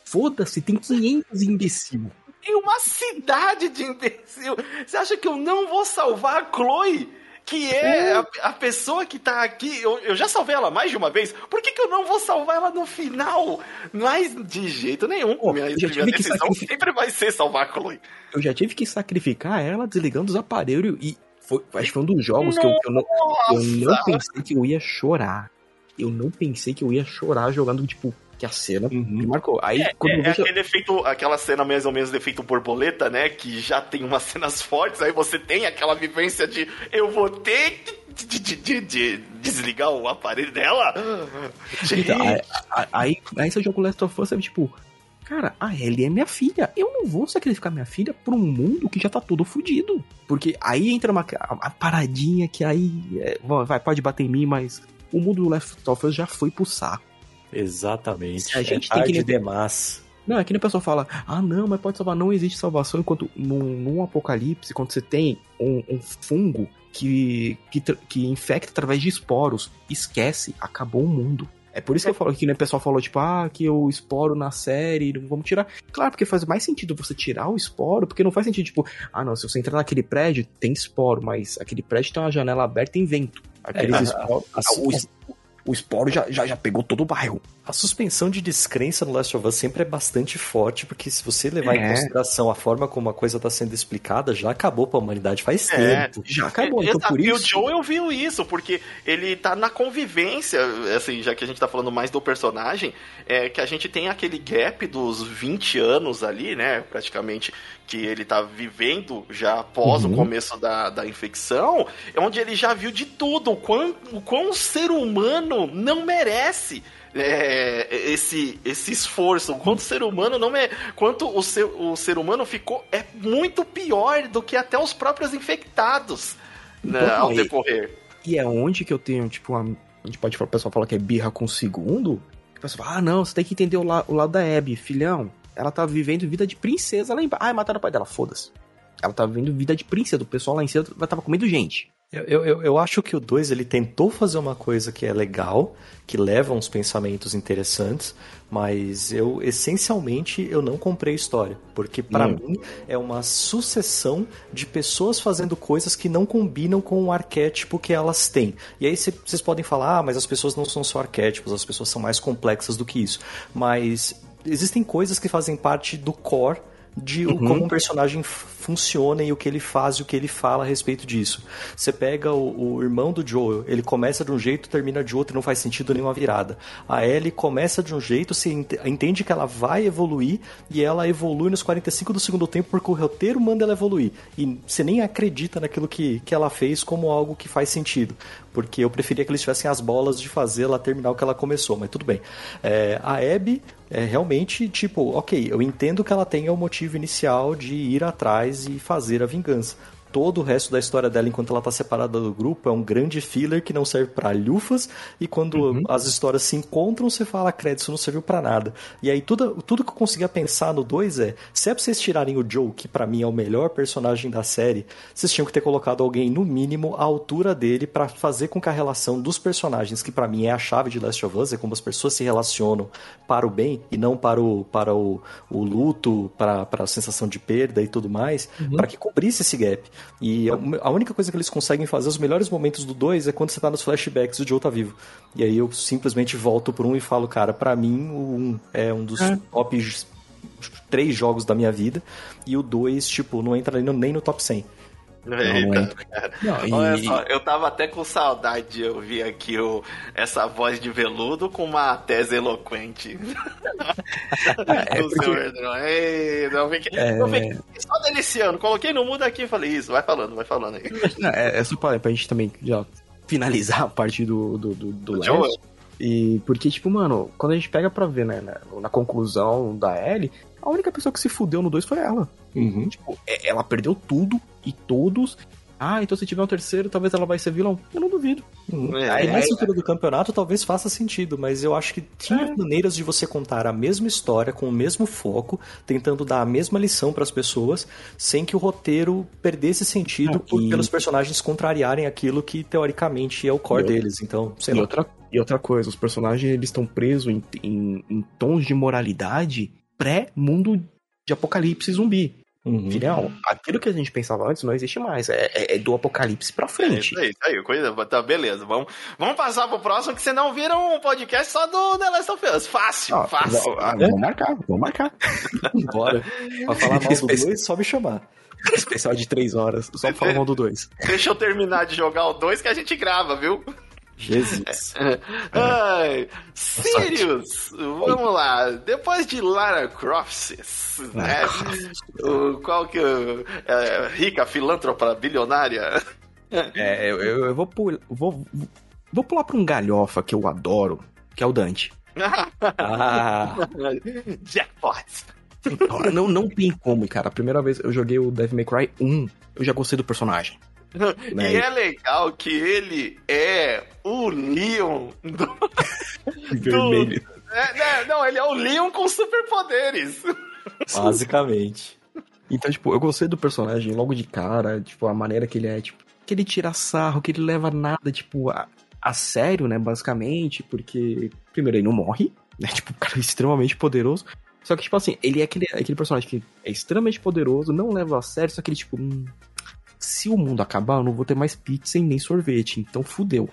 Foda-se, tem 500 imbecil. Tem uma cidade de imbecil. Você acha que eu não vou salvar a Chloe? Que é a, a, pessoa que tá aqui. Eu, eu, já salvei ela mais de uma vez. Por que, que eu não vou salvar ela no final? Mas de jeito nenhum. Pô, minha, minha decisão sacrific... sempre vai ser salvar a Chloe. Eu já tive que sacrificar ela desligando os aparelhos e. Foi, acho que foi um dos jogos que eu, eu, não, eu não pensei que eu ia chorar. Eu não pensei que eu ia chorar jogando, tipo, que a cena uhum. me marcou. Aí, é, quando é, vejo... aquele efeito, aquela cena mais ou menos de efeito borboleta, né? Que já tem umas cenas fortes, aí você tem aquela vivência de eu vou ter de, de, de, de desligar o aparelho dela. Então, aí, aí, aí você joga o Last of Us, é tipo, Cara, a Ellie é minha filha. Eu não vou sacrificar minha filha por um mundo que já tá todo fudido. Porque aí entra uma, uma paradinha que aí. É, vai, pode bater em mim, mas o mundo do Left of Us já foi pro saco. Exatamente. A gente é tem que. demais. Não, é que nem o pessoal fala, ah não, mas pode salvar. Não existe salvação enquanto num, num apocalipse, quando você tem um, um fungo que, que, que infecta através de esporos. Esquece, acabou o mundo. É por isso que eu falo que né, o pessoal falou, tipo, ah, que o esporo na série, vamos tirar. Claro, porque faz mais sentido você tirar o esporo, porque não faz sentido, tipo, ah, não, se você entrar naquele prédio, tem esporo, mas aquele prédio tem uma janela aberta e vento. Aqueles é, esporos. A, a, o, o esporo já, já, já pegou todo o bairro. A suspensão de descrença no Last of Us sempre é bastante forte, porque se você levar é. em consideração a forma como a coisa está sendo explicada, já acabou para a humanidade faz é. tempo. Já acabou, então por isso... E o Joel viu isso, porque ele tá na convivência, assim, já que a gente tá falando mais do personagem, é que a gente tem aquele gap dos 20 anos ali, né, praticamente, que ele tá vivendo já após uhum. o começo da, da infecção, onde ele já viu de tudo, o quão, o quão o ser humano não merece é, esse, esse esforço. Quanto o ser humano não é. Quanto o ser, o ser humano ficou. É muito pior do que até os próprios infectados né, então, ao decorrer. E é onde que eu tenho, tipo, uma, a gente pode falar, o pessoal fala que é birra com o segundo. O pessoal fala, ah, não, você tem que entender o, la, o lado da Abby, filhão. Ela tá vivendo vida de princesa lá embaixo. Ah, mataram o pai dela, foda-se. Ela tá vivendo vida de princesa. O pessoal lá em cima tava comendo gente. Eu, eu, eu acho que o 2 ele tentou fazer uma coisa que é legal, que leva uns pensamentos interessantes, mas eu essencialmente eu não comprei história, porque para hum. mim é uma sucessão de pessoas fazendo coisas que não combinam com o arquétipo que elas têm. E aí vocês podem falar, ah, mas as pessoas não são só arquétipos, as pessoas são mais complexas do que isso. Mas existem coisas que fazem parte do core de uhum. como um personagem funciona e o que ele faz e o que ele fala a respeito disso. Você pega o, o irmão do Joel, ele começa de um jeito, termina de outro e não faz sentido nenhuma virada. A Ellie começa de um jeito, você entende que ela vai evoluir e ela evolui nos 45 do segundo tempo porque o roteiro manda ela evoluir. E você nem acredita naquilo que, que ela fez como algo que faz sentido. Porque eu preferia que eles tivessem as bolas de fazer ela terminar o que ela começou, mas tudo bem. É, a Abby é realmente tipo, ok, eu entendo que ela tenha o motivo inicial de ir atrás e fazer a vingança todo o resto da história dela enquanto ela tá separada do grupo é um grande filler que não serve para lufas e quando uhum. as histórias se encontram você fala, crédito, isso não serviu para nada. E aí tudo, tudo que eu conseguia pensar no 2 é, se é pra vocês tirarem o Joe, que para mim é o melhor personagem da série, vocês tinham que ter colocado alguém no mínimo à altura dele para fazer com que a relação dos personagens, que para mim é a chave de Last of Us, é como as pessoas se relacionam para o bem e não para o, para o, o luto, para, para a sensação de perda e tudo mais, uhum. para que cobrisse esse gap. E a única coisa que eles conseguem fazer, os melhores momentos do 2 é quando você tá nos flashbacks e o Joe tá vivo. E aí eu simplesmente volto pro 1 um e falo, cara, para mim o 1 um é um dos é. top três jogos da minha vida. E o 2, tipo, não entra nem no top 100. Eita, não, Olha e... só, eu tava até com saudade de ouvir aqui o, essa voz de veludo com uma tese eloquente. *laughs* é, do porque... Ei, não, aqui, é... não, aqui, só deliciando. Coloquei no mudo aqui e falei isso, vai falando, vai falando aí. *laughs* É, é só pra, pra gente também já finalizar a parte do, do, do, do. E porque, tipo, mano, quando a gente pega pra ver, né, na, na conclusão da Ellie, a única pessoa que se fudeu no 2 foi ela. Uhum. Tipo, é, ela perdeu tudo e todos. Ah, então se tiver um terceiro, talvez ela vai ser vilão. Eu não duvido. Uhum. É, e nessa altura do campeonato talvez faça sentido, mas eu acho que tinha é. maneiras de você contar a mesma história, com o mesmo foco, tentando dar a mesma lição para as pessoas, sem que o roteiro perdesse sentido por, e... pelos personagens contrariarem aquilo que teoricamente é o core deles. Então, sei e lá. Outra, e outra coisa, os personagens eles estão presos em, em, em tons de moralidade pré-mundo de apocalipse zumbi. Uhum. Filhão, aquilo que a gente pensava antes não existe mais. É, é, é do apocalipse pra frente. É isso aí, coisa. Tá, beleza. Vamos, vamos passar pro próximo, que senão viram um podcast só do The Last of Us. Fácil, ah, fácil. Ah, vamos marcar, vamos marcar. *laughs* Bora. Pra falar mal do 2, só me chamar. Especial de 3 horas, só pra falar mal do 2. Deixa eu terminar de jogar o 2 que a gente grava, viu? Jesus. *laughs* Ai, Sirius, vamos lá. Depois de Lara Croft, né? o, qual que é, rica filântropa bilionária? É, eu, eu vou, pular, vou, vou pular pra um galhofa que eu adoro, que é o Dante. *laughs* ah. Jackpot. Não, não tem como, cara. A primeira vez eu joguei o Devil May Cry 1, eu já gostei do personagem. *laughs* Né? E é legal que ele é o Leon do. *laughs* Vermelho. Do... É, né? Não, ele é o Leon com superpoderes. *laughs* Basicamente. Então, tipo, eu gostei do personagem logo de cara, tipo, a maneira que ele é, tipo, que ele tira sarro, que ele leva nada, tipo, a, a sério, né, basicamente, porque, primeiro, ele não morre, né, tipo, o cara é extremamente poderoso, só que, tipo assim, ele é aquele, aquele personagem que é extremamente poderoso, não leva a sério, só que ele, tipo, hum, se o mundo acabar, eu não vou ter mais pizza e nem sorvete, então fudeu.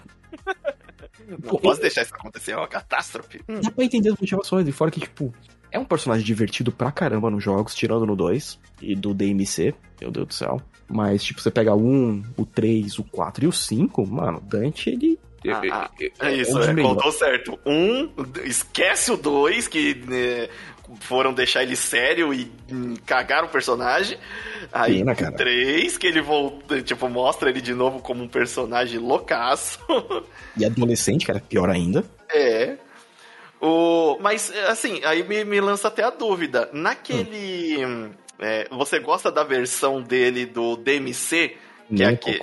Não Pô, posso deixar isso acontecer, é uma catástrofe. Dá pra entender as motivações, e fora que, tipo, é um personagem divertido pra caramba nos jogos, tirando no 2 e do DMC, meu Deus do céu. Mas, tipo, você pega o 1, o 3, o 4 e o 5, mano, Dante, ele. Ah, ah, é isso, é, contou certo. Um, esquece o 2, que né, foram deixar ele sério e cagaram o personagem. Aí Pena, cara. três, que ele volta, tipo, mostra ele de novo como um personagem loucaço. E adolescente, cara, pior ainda. É. O, mas, assim, aí me, me lança até a dúvida. Naquele. Hum. É, você gosta da versão dele do DMC? Que é aqui.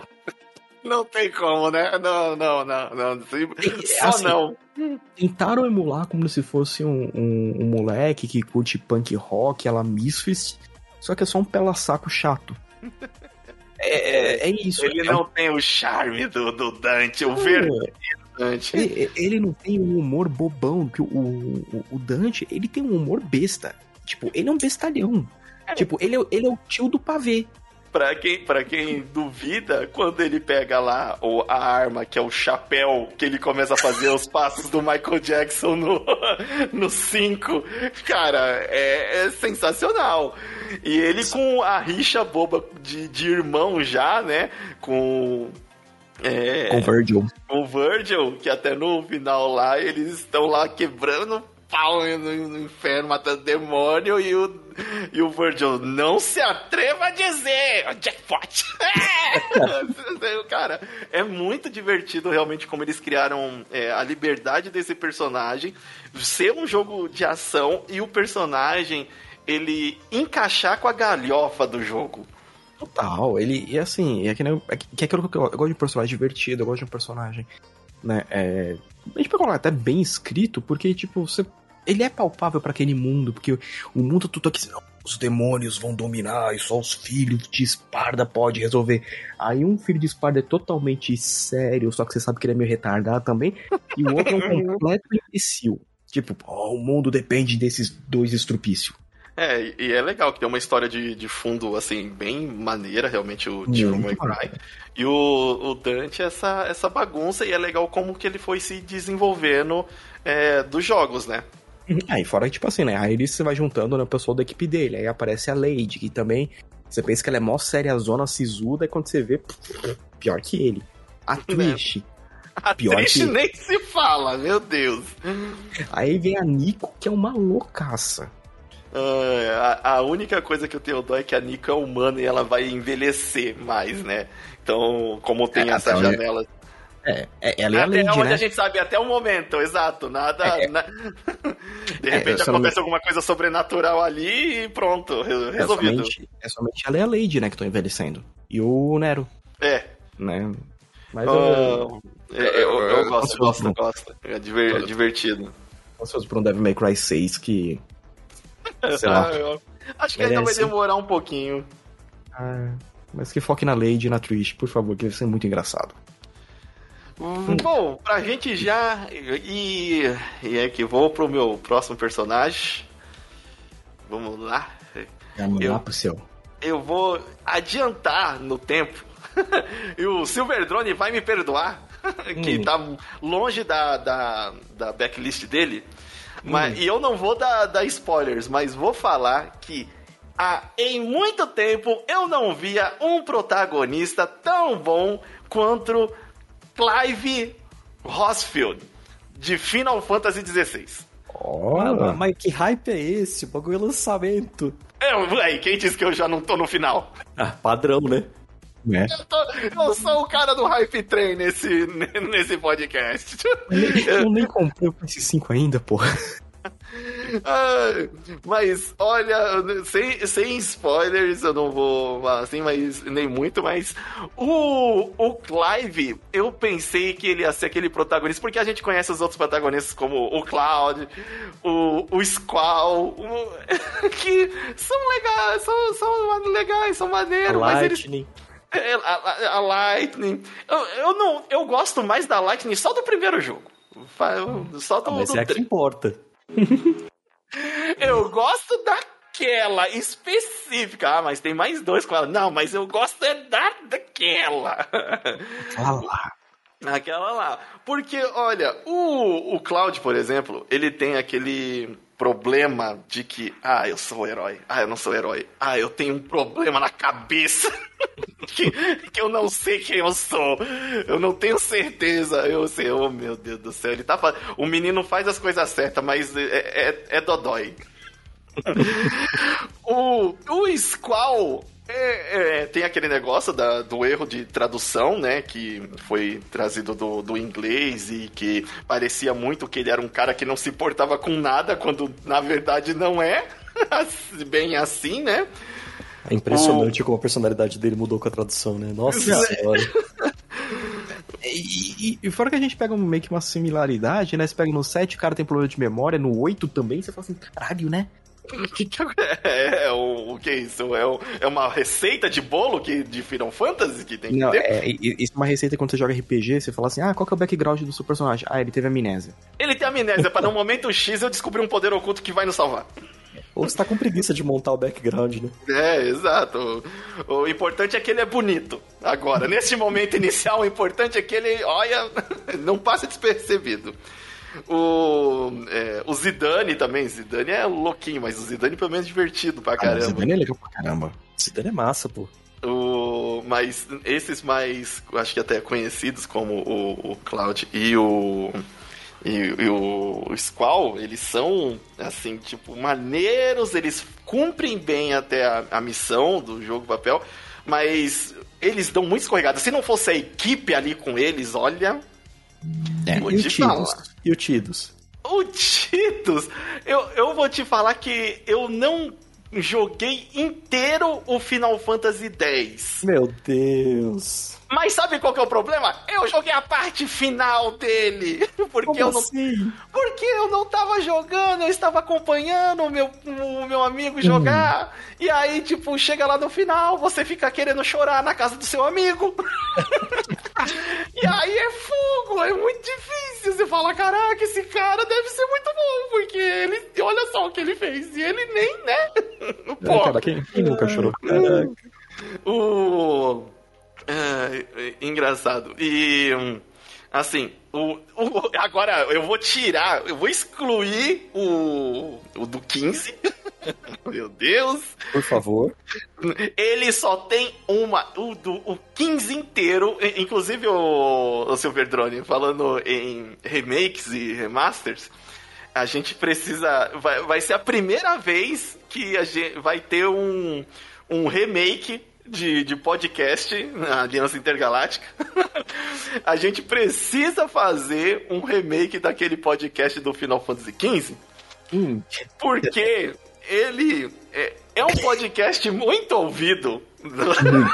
Não tem como, né? Não, não, não, não. Só assim, não. Tentaram emular como se fosse um, um, um, moleque que curte punk rock, ela Misfits, só que é só um pela saco chato. *laughs* É, é, é isso. Ele é não tem o charme do, do Dante, o verdadeiro Dante. Ele, ele, não tem um humor bobão, que o, o, o, Dante, ele tem um humor besta. Tipo, ele é um bestalhão. É. Tipo, ele, é, ele é o tio do pavê. Pra quem, pra quem duvida, quando ele pega lá o, a arma, que é o chapéu, que ele começa a fazer os passos do Michael Jackson no *laughs* 5, cara, é, é, sensacional. E ele com a rixa boba de, de irmão já, né? Com é, com Virgil. Com Virgil, que até no final lá eles estão lá quebrando pau no, no, inferno, matando demônio, e o, e o Virgil, não se atreva a dizer! Jackpot! *laughs* Cara, é muito divertido realmente como eles criaram é, a liberdade desse personagem, ser um jogo de ação e o personagem ele encaixar com a galhofa do jogo. Total, ele, e assim, é que, nem, é que é aquilo que eu, eu, gosto de um personagem divertido, eu gosto de um personagem, né, é, a gente pode falar até bem escrito, porque, tipo, você, ele é palpável para aquele mundo, porque o mundo tudo aqui, os demônios vão dominar e só os filhos de Esparda pode resolver. Aí um filho de Esparda é totalmente sério, só que você sabe que ele é meio retardado também, e o outro é um *laughs* completo imbecil. Tipo, oh, o mundo depende desses dois estrupícios. É, e é legal que tem uma história de, de fundo, assim, bem maneira, realmente, o Devil May Cry. E o, o Dante, essa, essa bagunça, e é legal como que ele foi se desenvolvendo é, dos jogos, né? Aí, fora, tipo assim, né? Aí ele se vai juntando né, pessoal da equipe dele. Aí aparece a Lady, que também. Você pensa que ela é mó séria, zona sisuda, e quando você vê, pior que ele. A né? Trish. A pior Trish que... nem se fala, meu Deus. Aí vem a Nico, que é uma loucaça. A, a, única coisa que eu tenho dó é que a Nico é humana e ela vai envelhecer mais, né? Então, como tem é, essa janela. É, é, ela é a Lady, onde né? a gente sabe até o momento, exato. Nada. É, na... *laughs* De é, repente acontece alguma coisa sobrenatural ali e pronto, resolvido. É somente, é somente ela e a Lady, né, que estão envelhecendo. E o Nero. É. Né? Mas uh, eu, eu, eu, eu, gosto, gosto, gosto. É diver, divertido. Ansioso por um Devil May Cry 6 que *laughs* Sei lá. Ah, acho que ainda vai demorar um pouquinho. Ah, mas que foque na Lady e na Trish, por favor, que vai ser muito engraçado. Hum, bom, pra gente já. E, e é que vou pro meu próximo personagem. Vamos lá. Vamos eu, lá pro seu. Eu vou adiantar no tempo. *laughs* e o Silver Drone vai me perdoar. *laughs* que hum. tá longe da, da, da backlist dele. Mas, hum. E eu não vou dar, dar spoilers, mas vou falar que há, em muito tempo eu não via um protagonista tão bom quanto Clive Rossfield, de Final Fantasy XVI. Oh, mas que hype é esse? O bagulho é lançamento. É, aí, quem disse que eu já não tô no final? Ah, padrão, né? É. Eu, tô- eu sou o cara do Hype Train nesse, *laughs* nesse podcast. Eu nem comprei o PS5 ainda, porra. Mas olha, sem, sem spoilers, eu não vou assim, mas nem muito, mas o, o Clive, eu pensei que ele ia ser aquele protagonista, porque a gente conhece os outros protagonistas como o Cloud, o, o Squall, o- *laughs* que são legais, são, são legais, são maneiros, mas eles Lightning. é, A, a- a Lightning. Eu, eu não. Eu gosto mais da Lightning só do primeiro jogo. Só do, Mas do é que importa. *laughs* Eu gosto daquela específica. Ah, mas tem mais dois com ela. Não, mas eu gosto é da, daquela. Fala lá. Aquela lá. Porque, olha, o, o Cloud, por exemplo, ele tem aquele problema de que, ah, eu sou herói. Ah, eu não sou herói. Ah, eu tenho um problema na cabeça. *laughs* que, que eu não sei quem eu sou. Eu não tenho certeza. Eu sei, oh meu Deus do céu. Ele tá O menino faz as coisas certas, mas é, é, é dodói. *laughs* o, o Squall é, é, tem aquele negócio da- do erro de tradução, né? Que foi trazido do, do inglês e que parecia muito que ele era um cara que não se importava com nada, quando na verdade não é *laughs* bem assim, né? É impressionante como a personalidade dele mudou com a tradução, né? Nossa senhora. *laughs* E, e, e fora que a gente pega um- meio que uma similaridade, né? Você pega no 7, o cara tem problema de memória, no 8 também, você fala assim, caralho, né? Que *laughs* que é, é o, o que é isso? É, o- é uma receita de bolo que, de Final Fantasy que tem que Não, ter? é, isso é uma receita quando você joga RPG, você fala assim, ah, qual que é o background do seu personagem? Ah, ele teve amnésia. Ele tem amnésia, para no *laughs* momento X eu descobri um poder oculto que vai nos salvar. Ou você tá com preguiça de montar o background, né? É, exato. O, o importante é que ele é bonito. Agora, nesse momento inicial, o importante é que ele, olha, *laughs* não passa despercebido. O, é, o Zidane também, Zidane é louquinho, mas o Zidane pelo menos é divertido pra Ah, caramba. Zidane é legal pra caramba. Zidane é massa, pô. O, mas esses mais, acho que até conhecidos como o, o Cloud e o e, e o, o Squall, eles são assim, tipo, maneiros, eles cumprem bem até a, a missão do jogo papel, mas eles dão muito escorregada. Se não fosse a equipe ali com eles, olha, É. E o Tidus? E o Tidus? O Titus, eu, eu vou te falar que eu não joguei inteiro o Final Fantasy X. Meu Deus. Mas sabe qual que é o problema? Eu joguei a parte final dele. *laughs* Porque Como eu não. assim? Porque eu não tava jogando, eu estava acompanhando o meu, o meu amigo jogar. E aí, tipo, chega lá no final, você fica querendo chorar na casa do seu amigo. *laughs* e aí é fogo, é muito difícil. Você fala, caraca, esse cara deve ser muito bom, porque ele. Olha só o que ele fez. E ele nem, né? É, *laughs* Pô, cara, quem, quem nunca chorou? Caraca. o. É, é, engraçado. E. hum, Assim, o, o- agora eu vou tirar, eu vou excluir o, o do 15. *laughs* Meu Deus. Por favor. Ele só tem uma. O, do, o 15 inteiro. Inclusive o, o Silver Drone falando em remakes e remasters. A gente precisa. Vai, vai ser a primeira vez que a gente vai ter um, um remake de, de podcast na Aliança Intergaláctica. *laughs* a gente precisa fazer um remake daquele podcast do Final Fantasy XV. Hum, Porque ele é, é um podcast muito ouvido. *laughs*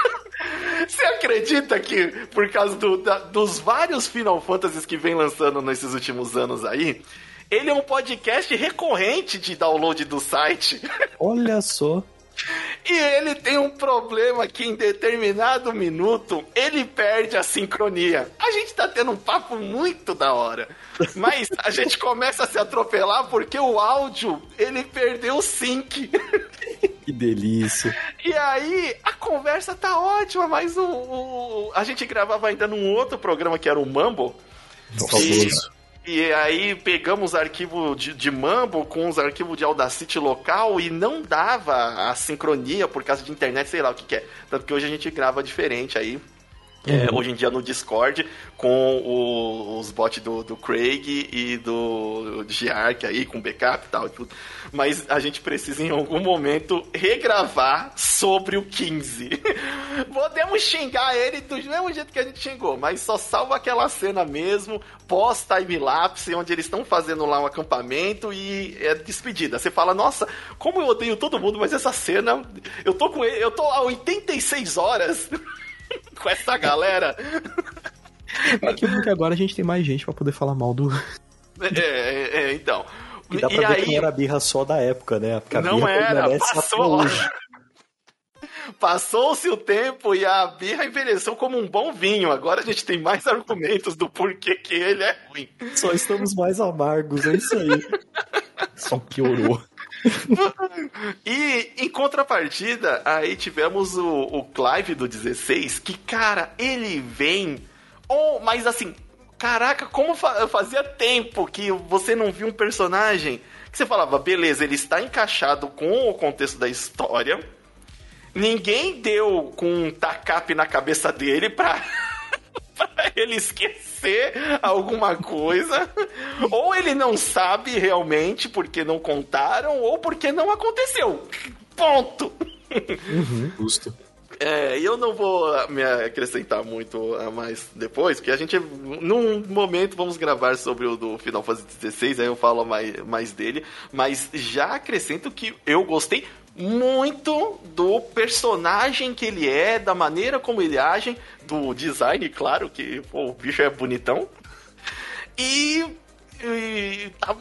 Você acredita que, por causa do- da- dos vários Final Fantasies que vem lançando nesses últimos anos aí, ele é um podcast recorrente de download do site. *laughs* Olha só. E ele tem um problema que em determinado minuto ele perde a sincronia. A gente tá tendo um papo muito da hora. Mas a gente começa a se atropelar porque o áudio, ele perdeu o sync. Que delícia. E aí, a conversa tá ótima, mas o, o- a gente gravava ainda num outro programa que era o Mambo. saudoso. E aí pegamos arquivo de, de Mambo com os arquivos de Audacity local e não dava a sincronia por causa de internet, sei lá o que, que é. Tanto que hoje a gente grava diferente aí. É, hoje em dia no Discord, com o, os bots do, do Craig e do Giark aí, com backup e tal e tudo. Mas a gente precisa em algum momento regravar sobre o 15. *laughs* Podemos xingar ele do mesmo jeito que a gente xingou, mas só salva aquela cena mesmo, pós-time-lapse, onde eles estão fazendo lá um acampamento e é despedida. Você fala, nossa, como eu odeio todo mundo, mas essa cena, eu tô com ele, eu tô há 86 horas. *laughs* com essa galera. É que porque agora a gente tem mais gente para poder falar mal do. É, é, é então. *laughs* E dá pra e ver aí... que não era birra só da época, né? Porque a Não birra era, passou. hoje. *laughs* Passou-se o tempo e a birra envelheceu como um bom vinho. Agora a gente tem mais argumentos do porquê que ele é ruim. Só estamos mais amargos, é isso aí. Só piorou. *laughs* E em contrapartida, aí tivemos o, o Clive do 16, que, cara, ele vem. Oh, mas assim, caraca, como fa fazia tempo que você não viu um personagem que você falava, beleza, ele está encaixado com o contexto da história. Ninguém deu com um tacape na cabeça dele pra, pra ele esquecer alguma coisa. Ou ele não sabe realmente porque não contaram, ou porque não aconteceu. Ponto. Justo. É, eu não vou me acrescentar muito a mais depois, porque a gente, num momento, vamos gravar sobre o do Final Fantasy XVI, aí eu falo mais, mais dele, mas já acrescento que eu gostei muito do personagem que ele é, da maneira como ele age, do design, claro, que pô, o bicho é bonitão. E, e tá-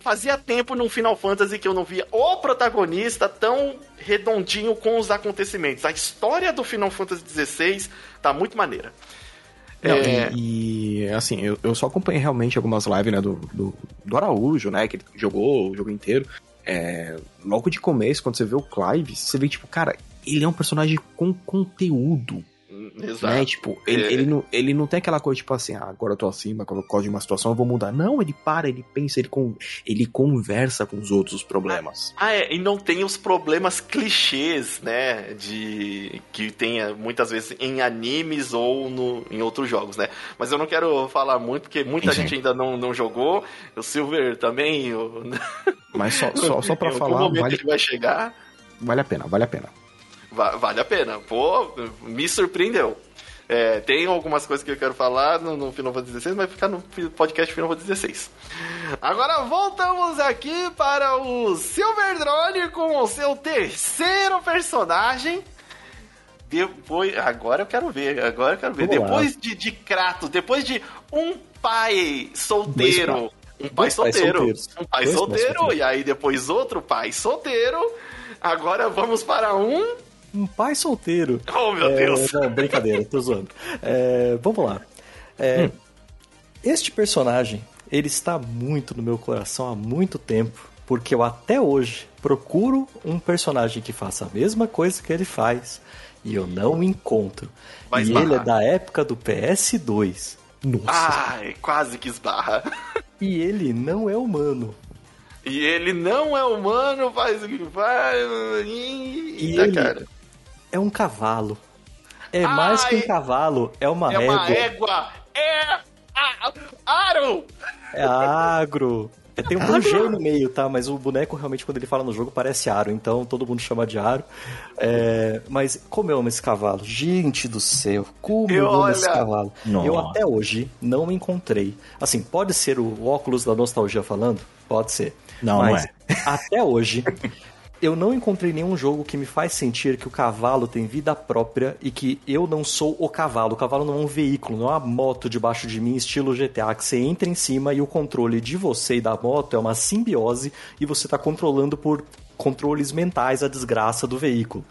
fazia tempo num Final Fantasy que eu não via o protagonista tão redondinho com os acontecimentos. A história do Final Fantasy XVI tá muito maneira. Não, É. e, e, assim, eu, eu só acompanhei realmente algumas lives, né, do, do, do Araújo, né, que ele jogou o jogo inteiro. É, logo de começo, quando você vê o Clive, você vê, tipo, cara, ele é um personagem com conteúdo, Exato. né? Tipo, ele, É. ele, não, ele não tem aquela coisa, tipo assim, ah, agora eu tô acima, por causa de uma situação eu vou mudar. Não, ele para, ele pensa, ele, con ele conversa com os outros problemas. Ah, é, e não tem os problemas clichês, né? De. que tem muitas vezes em animes ou no, em outros jogos, né? Mas eu não quero falar muito, porque muita Sim. gente ainda não, não jogou. O Silver também. O... Mas só, só, só pra *laughs* em algum falar, momento vale, ele vai chegar. vale a pena, vale a pena. Va- vale a pena. Pô, me surpreendeu. É, tem algumas coisas que eu quero falar no, no Final Fantasy XVI, mas vai ficar no podcast Final Fantasy XVI. Agora voltamos aqui para o Silver Drone com o seu terceiro personagem. Depois, agora eu quero ver, agora eu quero ver. Vamos lá. depois de, de Kratos, depois de um pai solteiro, um pai solteiro, um pai solteiro, e aí depois outro pai solteiro. Agora vamos para um Um pai solteiro. Oh, meu É, Deus. Não, brincadeira, tô zoando. É, vamos lá. É, Este personagem, ele está muito no meu coração há muito tempo, porque eu até hoje procuro um personagem que faça a mesma coisa que ele faz e eu não encontro. Vai e esbarrar. ele é da época do PS2. Nossa. Ai, quase que esbarra. E ele não é humano. E ele não é humano, faz o que faz. E, E ele- cara. É um cavalo. É mais que Ai, um cavalo, é uma É uma égua. égua. É. a- Aro! É agro. É, tem um G no meio, tá? Mas o boneco realmente, quando ele fala no jogo, parece aro. Então todo mundo chama de aro. É, Mas como eu amo esse cavalo? Gente do céu, como eu, Eu, amo olha- esse cavalo. Nossa. Eu até hoje não encontrei. Assim, pode ser o óculos da nostalgia falando? Pode ser. Não, Mas não até hoje, *laughs* eu não encontrei nenhum jogo que me faz sentir que o cavalo tem vida própria e que eu não sou o cavalo. O cavalo não é um veículo, não é uma moto debaixo de mim, estilo GTA, que você entra em cima e o controle de você e da moto é uma simbiose e você está controlando por controles mentais a desgraça do veículo.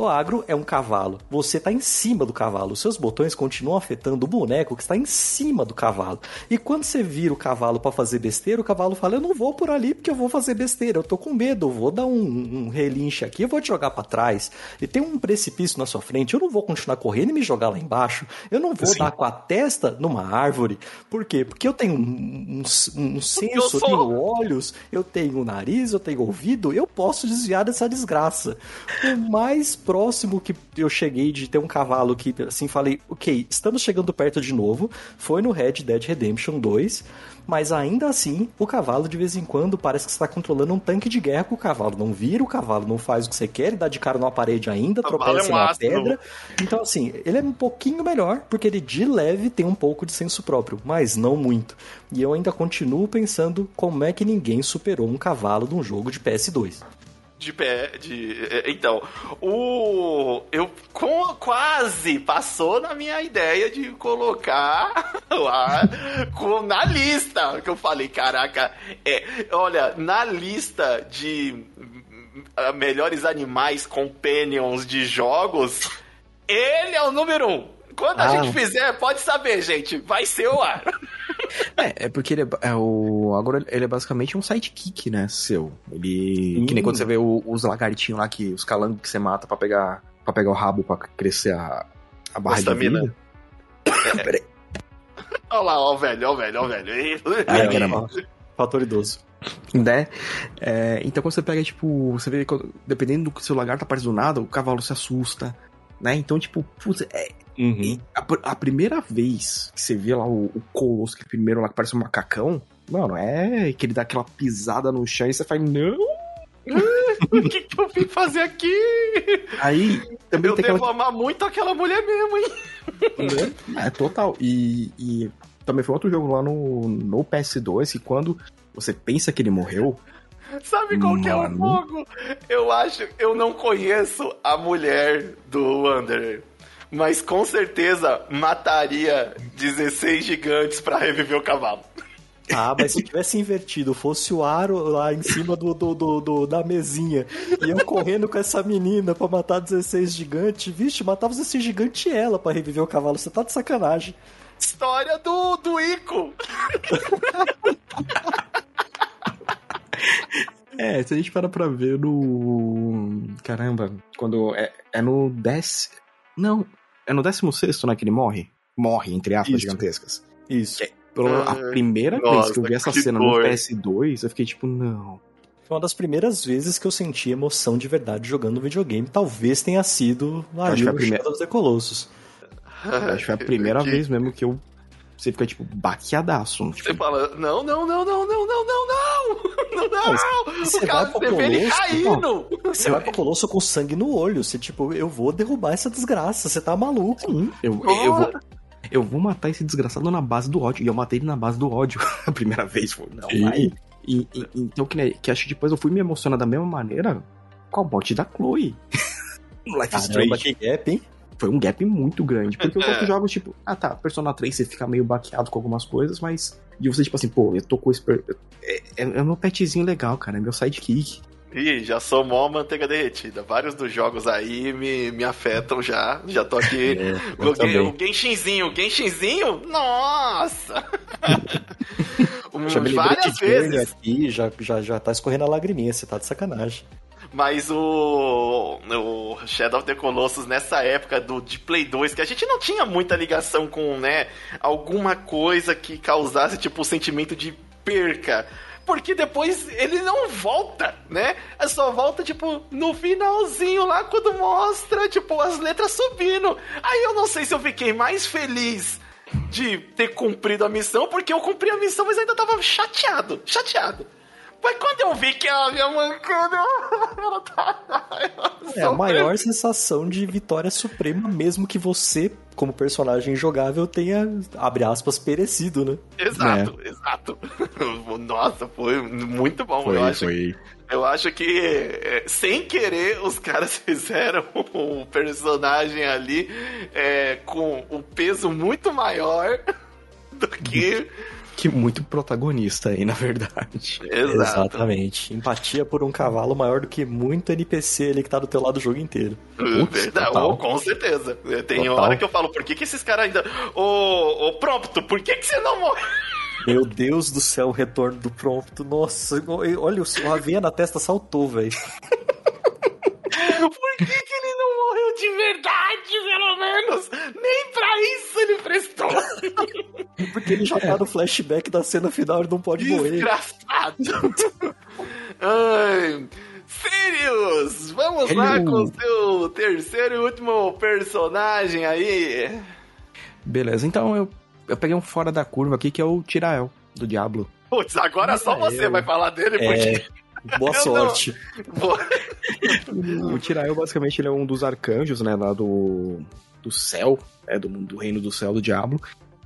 O agro é um cavalo. Você está em cima do cavalo. Os seus botões continuam afetando o boneco que está em cima do cavalo. E quando você vira o cavalo para fazer besteira, o cavalo fala: Eu não vou por ali porque eu vou fazer besteira. Eu tô com medo. Eu vou dar um, um relinche aqui. Eu vou te jogar para trás. E tem um precipício na sua frente. Eu não vou continuar correndo e me jogar lá embaixo. Eu não vou Sim. dar com a testa numa árvore. Por quê? Porque eu tenho um, um, um senso, eu sou- tenho olhos, eu tenho nariz, eu tenho ouvido. Eu posso posso desviar dessa desgraça. O mais próximo que eu cheguei de ter um cavalo que, assim, falei, ok, estamos chegando perto de novo, foi no Red Dead Redemption 2 mas ainda assim, o cavalo de vez em quando parece que você está controlando um tanque de guerra com o cavalo não vira, o cavalo não faz o que você quer, dá de cara numa parede ainda, tropeça é um na pedra. Então, assim, ele é um pouquinho melhor, porque ele de leve tem um pouco de senso próprio, mas não muito. E eu ainda continuo pensando como é que ninguém superou um cavalo de um jogo de PS2 de pé. De, é, então, o. Eu com, quase passou na minha ideia de colocar *laughs* lá com, na lista. Que eu falei, caraca, é, olha, na lista de melhores animais companions de jogos, ele é o número um. Quando a ah. gente fizer, pode saber, gente, vai ser o ar. *laughs* É, é porque ele é, é, o. Agora ele é basicamente um sidekick, né? Seu. Ele. Hum. Que nem quando você vê o, os lagartinhos lá, que, os calangos que você mata pra pegar, pra pegar o rabo pra crescer a, a barra de vida. É. Peraí. Olha lá, ó o velho, ó o velho, ó o velho. Que era mal. Fator idoso. Né? É, então quando você pega, tipo, você vê, dependendo do seu lagarto aparece do nada, o cavalo se assusta, né? Então, tipo, putz, é, Uhum. A, a, primeira vez que você vê lá o, o Colosso, que primeiro lá que parece um macacão, mano, é que ele dá aquela pisada no chão e você faz, não! *laughs* o que, que eu vim fazer aqui? Aí também eu tem devo aquela... amar muito aquela mulher mesmo, hein? Né? É, total. E, e também foi outro jogo lá no, no PS2 que quando você pensa que ele morreu, Sabe qual Mano. que é o fogo? Eu acho, eu não conheço a mulher do Wanderer mas com certeza mataria 16 gigantes para reviver o cavalo. Ah, mas se tivesse invertido, fosse o aro lá em cima do, do, do, do da mesinha, e eu correndo com essa menina pra matar 16 gigantes, vixe, matava 16 gigantes e ela pra reviver o cavalo, você tá de sacanagem. História do, do Ico! *laughs* *laughs* É, se a gente para pra ver no. Caramba, quando. É, é no 10. Não, é no 16, né, que ele morre? Morre, entre aspas, Isso. gigantescas. Isso. É, a primeira Nossa, vez que eu vi essa cena dor. no PS2, eu fiquei tipo, não. Foi uma das primeiras vezes que eu senti emoção de verdade jogando videogame. Talvez tenha sido a Acho que foi a primeira... Shadow of the Colossus. Acho que foi a primeira vez mesmo que eu você fica, tipo, baqueadaço. Tipo... Você fala, não, não, não, não, não, não, não, não, não, não. Você vai pro Colosso, caindo. Você vai pro Colosso com sangue no olho. Você, tipo, eu vou derrubar essa desgraça. Você tá maluco. Sim, eu, eu, eu vou... Eu vou matar esse desgraçado na base do ódio. E eu matei ele na base do ódio a primeira vez. Foi, não, aí. E, e, então, que, que acho que depois eu fui me emocionar da mesma maneira com a morte da Chloe. Life Caramba, que gap, hein? Foi um gap muito grande. Porque os outros *laughs* jogos, tipo, ah tá, Persona 3 você fica meio baqueado com algumas coisas, mas. E você, tipo assim, pô, eu tô com esse. É, é, é meu petzinho legal, cara, é meu sidekick. Ih, já sou mó manteiga derretida. Vários dos jogos aí me, me afetam já. Já tô aqui. É, o, Genshinzinho, o Genshinzinho? Nossa! *laughs* Várias vezes. Aqui, já, já, já tá escorrendo a lagriminha, você tá de sacanagem. Mas o, o Shadow of the Colossus nessa época do de Play 2, que a gente não tinha muita ligação com, né, alguma coisa que causasse tipo o sentimento de perca porque depois ele não volta, né? Só volta, tipo, no finalzinho lá, quando mostra, tipo, as letras subindo. Aí eu não sei se eu fiquei mais feliz de ter cumprido a missão, porque eu cumpri a missão, mas ainda tava chateado, chateado. Mas quando eu vi que ela me mancando, ela tá. É a maior sensação de vitória suprema, mesmo que você, como personagem jogável, tenha, abre aspas, perecido, né? Exato, é. exato. *laughs* Nossa, foi muito bom. Foi, eu acho, foi. Eu acho que, é, sem querer, os caras *laughs* fizeram um personagem ali é, com um peso muito maior *laughs* do que que muito protagonista aí, *laughs* na verdade. Exato. Exatamente. Empatia por um cavalo maior do que muito NPC ali que tá do teu lado o jogo inteiro. Verdade, oh, com certeza. Tem total. hora que eu falo, por que, que esses caras ainda. Ô, ô, Prompto, por que, que você não morre? Meu Deus do céu, o retorno do Prompto. Nossa, olha, o aveia na testa saltou, velho. *laughs* Por que, que ele não morreu de verdade, pelo menos? Nem pra isso ele prestou. *laughs* Porque ele já tá no flashback da cena final e não pode Desgraçado. morrer. Desgraçado. Ai. Vamos Ele lá é com o seu terceiro e último personagem aí. Beleza, então eu, eu peguei um fora da curva aqui que é o Tirael, do Diablo. Putz, agora só você eu. vai falar dele, É, porque. Boa *laughs* sorte. *laughs* O Tirael, basicamente, ele é um dos arcanjos, né, lá do, do céu, é, do, do reino do céu do Diablo.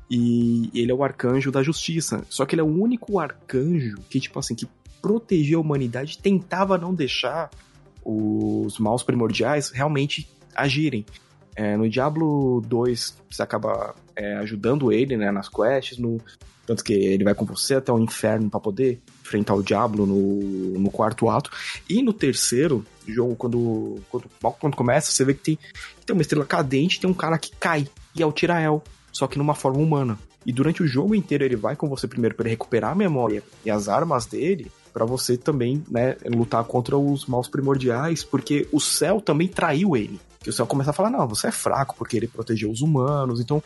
E ele é o arcanjo da justiça. Só que ele é o único arcanjo que, tipo assim, que protegia a humanidade, tentava não deixar os maus primordiais realmente agirem. É, no Diablo 2, você acaba é, ajudando ele, né, nas quests, no, tanto que ele vai com você até o inferno pra poder enfrentar o Diablo no, no quarto ato. E no terceiro jogo, quando, quando, quando começa, você vê que tem, tem uma estrela cadente, tem um cara que cai, e é o Tirael, só que numa forma humana. E durante o jogo inteiro ele vai com você primeiro para recuperar a memória e as armas dele, pra você também, né, lutar contra os maus primordiais, porque o céu também traiu ele. Que o céu começa a falar: "Não, você é fraco porque ele protegeu os humanos". Então,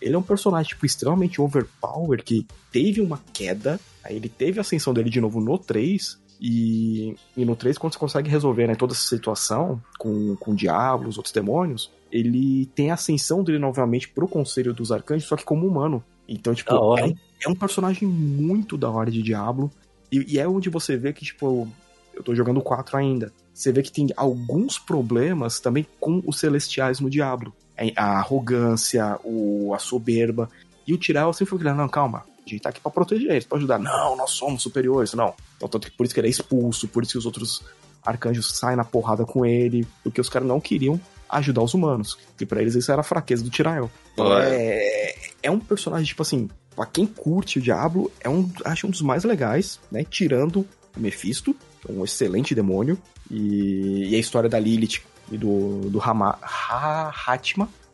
ele é um personagem tipo extremamente overpower que teve uma queda, aí ele teve a ascensão dele de novo no 3 e, e no 3 quando você consegue resolver né, toda essa situação com, com diabos, outros demônios, ele tem a ascensão dele novamente pro conselho dos arcanjos, só que como humano. Então, tipo, é um, é um personagem muito da hora de Diablo. E, e é onde você vê que, tipo, eu tô jogando 4 ainda. Você vê que tem alguns problemas também com os celestiais no Diablo. É A arrogância, o, a soberba. E o Tirael sempre foi falando, não, calma, a gente tá aqui pra proteger eles, pra ajudar. Não, nós somos superiores, não. Então, tanto que por isso que ele é expulso, por isso que os outros arcanjos saem na porrada com ele, porque os caras não queriam ajudar os humanos. Que pra eles isso era a fraqueza do Tirael. Então é, é um personagem, tipo assim, pra quem curte o Diablo, é um, acho um dos mais legais, né? Tirando o Mephisto, um excelente demônio, e, e a história da Lilith e do, do Hama, ha.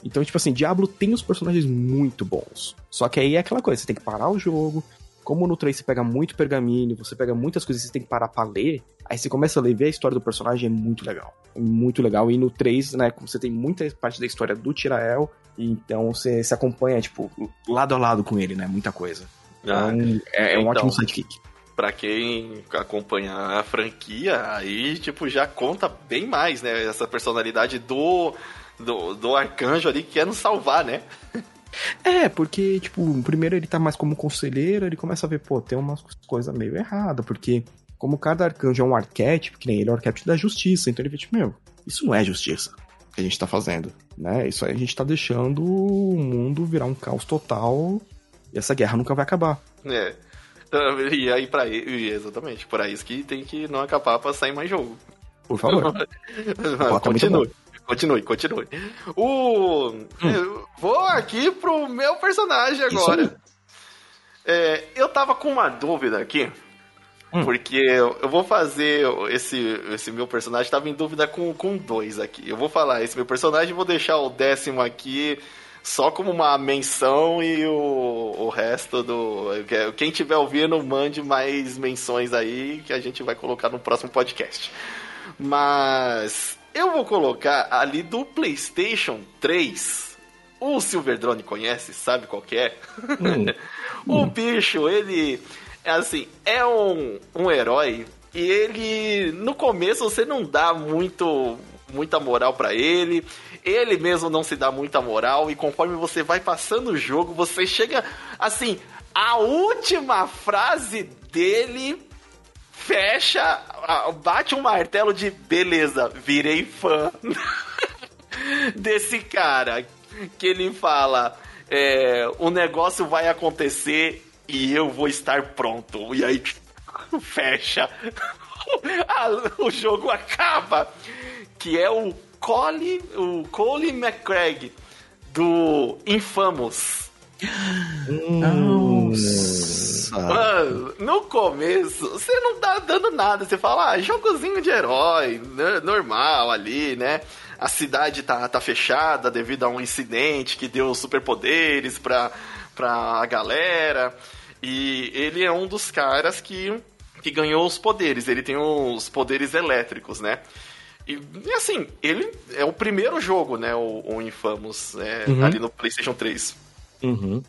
Então, tipo assim, Diablo tem os personagens muito bons. Só que aí é aquela coisa, você tem que parar o jogo. Como no 3 você pega muito pergaminho, você pega muitas coisas que você tem que parar pra ler, aí você começa a ler, ver a história do personagem, é muito legal. É muito legal. E no 3, né, como você tem muita parte da história do Tirael, então você se acompanha, tipo, lado a lado com ele, né? Muita coisa. Ah, Então, é, é um então. ótimo sidekick. Pra quem acompanha a franquia, aí, tipo, já conta bem mais, né? Essa personalidade do, do, do arcanjo ali que quer nos salvar, né? *laughs* É, porque, tipo, primeiro ele tá mais como conselheiro, ele começa a ver, pô, tem umas coisas meio erradas, porque como cada arcanjo é um arquétipo, que nem ele é o arquétipo da justiça, então ele vê, tipo, meu, isso não é justiça que a gente tá fazendo, né? Isso aí a gente tá deixando o mundo virar um caos total e essa guerra nunca vai acabar. É. *laughs* E aí, pra e exatamente, por isso que tem que não acabar pra sair mais jogo. Por favor. *laughs* Continue. Continue, continue. O. eu Vou aqui pro meu personagem agora. É, eu tava com uma dúvida aqui. Hum. Porque eu eu vou fazer esse, esse meu personagem, tava em dúvida com, com dois aqui. Eu vou falar esse meu personagem, vou deixar o décimo aqui só como uma menção e o, o resto do. Quem tiver ouvindo, mande mais menções aí que a gente vai colocar no próximo podcast. Mas eu vou colocar ali do PlayStation 3. O Silver Drone conhece, sabe qual que é? *laughs* o bicho, ele é assim, é um, um herói e ele no começo você não dá muito muita moral pra ele. Ele mesmo não se dá muita moral e conforme você vai passando o jogo, você chega assim, a última frase dele fecha, bate um martelo de beleza, virei fã *laughs* desse cara. Que ele fala: é, o negócio vai acontecer e eu vou estar pronto. E aí *laughs* fecha. *laughs* O jogo acaba. Que é o Cole, o Cole McCraig do Infamous. Nossa. Mano, no começo, você não tá dando nada. Você fala, ah, jogozinho de herói, né, normal ali, né? A cidade tá, tá fechada devido a um incidente que deu superpoderes pra, pra galera. E ele é um dos caras que, que ganhou os poderes. Ele tem os poderes elétricos, né? E, assim, ele é o primeiro jogo, né? O, o Infamous, é, Uhum. ali no PlayStation 3. Uhum.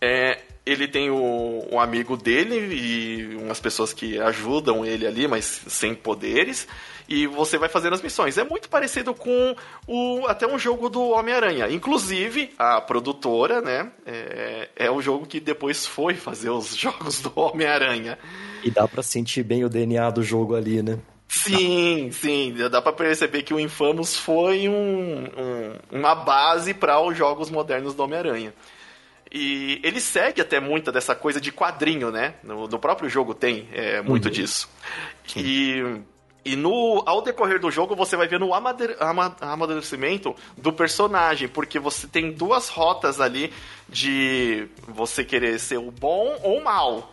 É, ele tem o, um amigo dele e umas pessoas que ajudam ele ali, mas sem poderes. E você vai fazendo as missões. É muito parecido com o, até um jogo do Homem-Aranha. Inclusive, a produtora, né? É, é o jogo que depois foi fazer os *laughs* jogos do Homem-Aranha. E dá pra sentir bem o DNA do jogo ali, né? Sim, sim, dá para perceber que o Infamous foi um, um, uma base para os jogos modernos do Homem-Aranha. E ele segue até muita dessa coisa de quadrinho, né? No, no próprio jogo tem é, muito uhum. disso. Sim. E, e no, ao decorrer do jogo você vai vendo o amadurecimento do personagem, porque você tem duas rotas ali de você querer ser o bom ou o mal.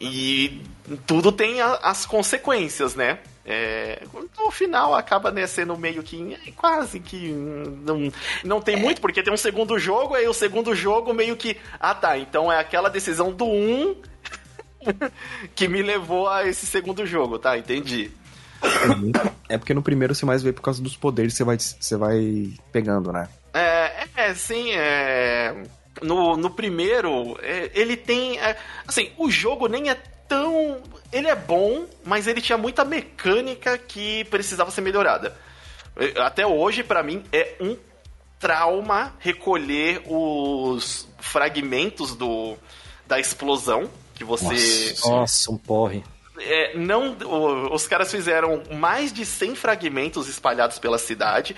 E tudo tem a, as consequências, né? É, no final acaba né, sendo meio que é, quase que não, não tem muito, porque tem um segundo jogo, aí o segundo jogo meio que. Ah tá, então é aquela decisão do 1 um *laughs* que me levou a esse segundo jogo, tá? Entendi. É porque no primeiro você mais vê por causa dos poderes que você vai, você vai pegando, né? É, é sim, é no, no primeiro, é, ele tem. É, assim, o jogo nem é tão. Ele é bom, mas ele tinha muita mecânica que precisava ser melhorada. É, até hoje, para mim, é um trauma recolher os fragmentos do, da explosão que você. Nossa, nossa um porre. É, não, os caras fizeram mais de 100 fragmentos espalhados pela cidade.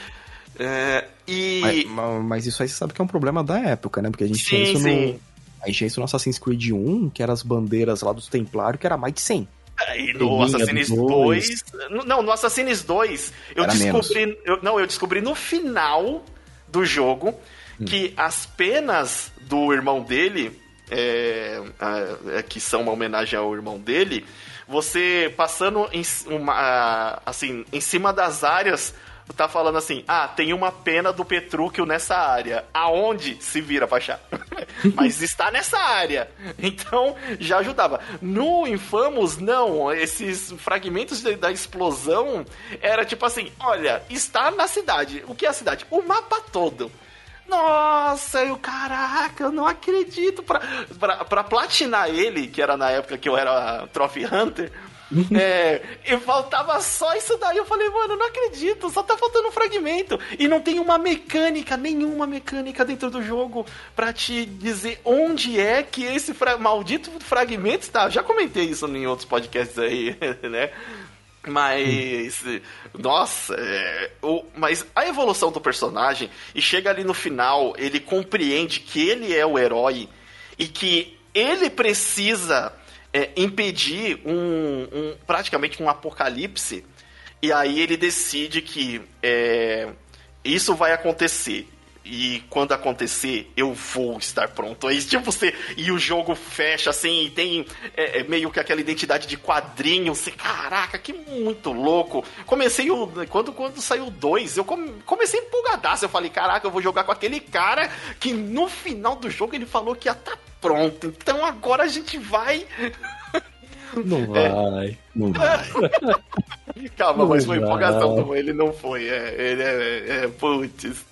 É, e... Mas, mas, isso aí você sabe que é um problema da época, né? Porque a gente sim, tinha isso sim. no. A gente tinha isso no Assassin's Creed 1, que eram as bandeiras lá dos Templários, que era mais de 100. É, e no Assassin's 2. Não, no Assassin's 2, eu era descobri. Eu, não, eu descobri no final do jogo hum. que as penas do irmão dele, é, é, que são uma homenagem ao irmão dele, você passando em, uma, assim, em cima das áreas tá falando assim: ah, tem uma pena do Petrúquio nessa área. Aonde se vira pra? *laughs* Mas está nessa área. Então já ajudava. No Infamous, não. Esses fragmentos da explosão era tipo assim: olha, está na cidade. O que é a cidade? O mapa todo. Nossa, eu, caraca, eu não acredito. Pra, pra, pra platinar ele, que era na época que eu era Trophy Hunter, é, e faltava só isso daí. Eu falei, mano, não acredito, só tá faltando um fragmento. E não tem uma mecânica, nenhuma mecânica dentro do jogo para te dizer onde é que esse fra maldito fragmento está. Já comentei isso em outros podcasts aí, *laughs* né? Mas, nossa, é, o, mas a evolução do personagem, e chega ali no final, ele compreende que ele é o herói e que ele precisa é, impedir um, um, praticamente um apocalipse. E aí ele decide que é, isso vai acontecer. E quando acontecer, eu vou estar pronto. Aí, tipo, você. E o jogo fecha assim, e tem é, é, meio que aquela identidade de quadrinho. Você, caraca, que muito louco. Comecei o. Quando, quando saiu o 2, eu comecei empolgadaço. Eu falei, caraca, eu vou jogar com aquele cara que no final do jogo ele falou que ia estar tá pronto. Então agora a gente vai. Não *laughs* vai, é. não vai. *laughs* Calma, não mas foi empolgação, ele não foi. É, ele é, é, é putz.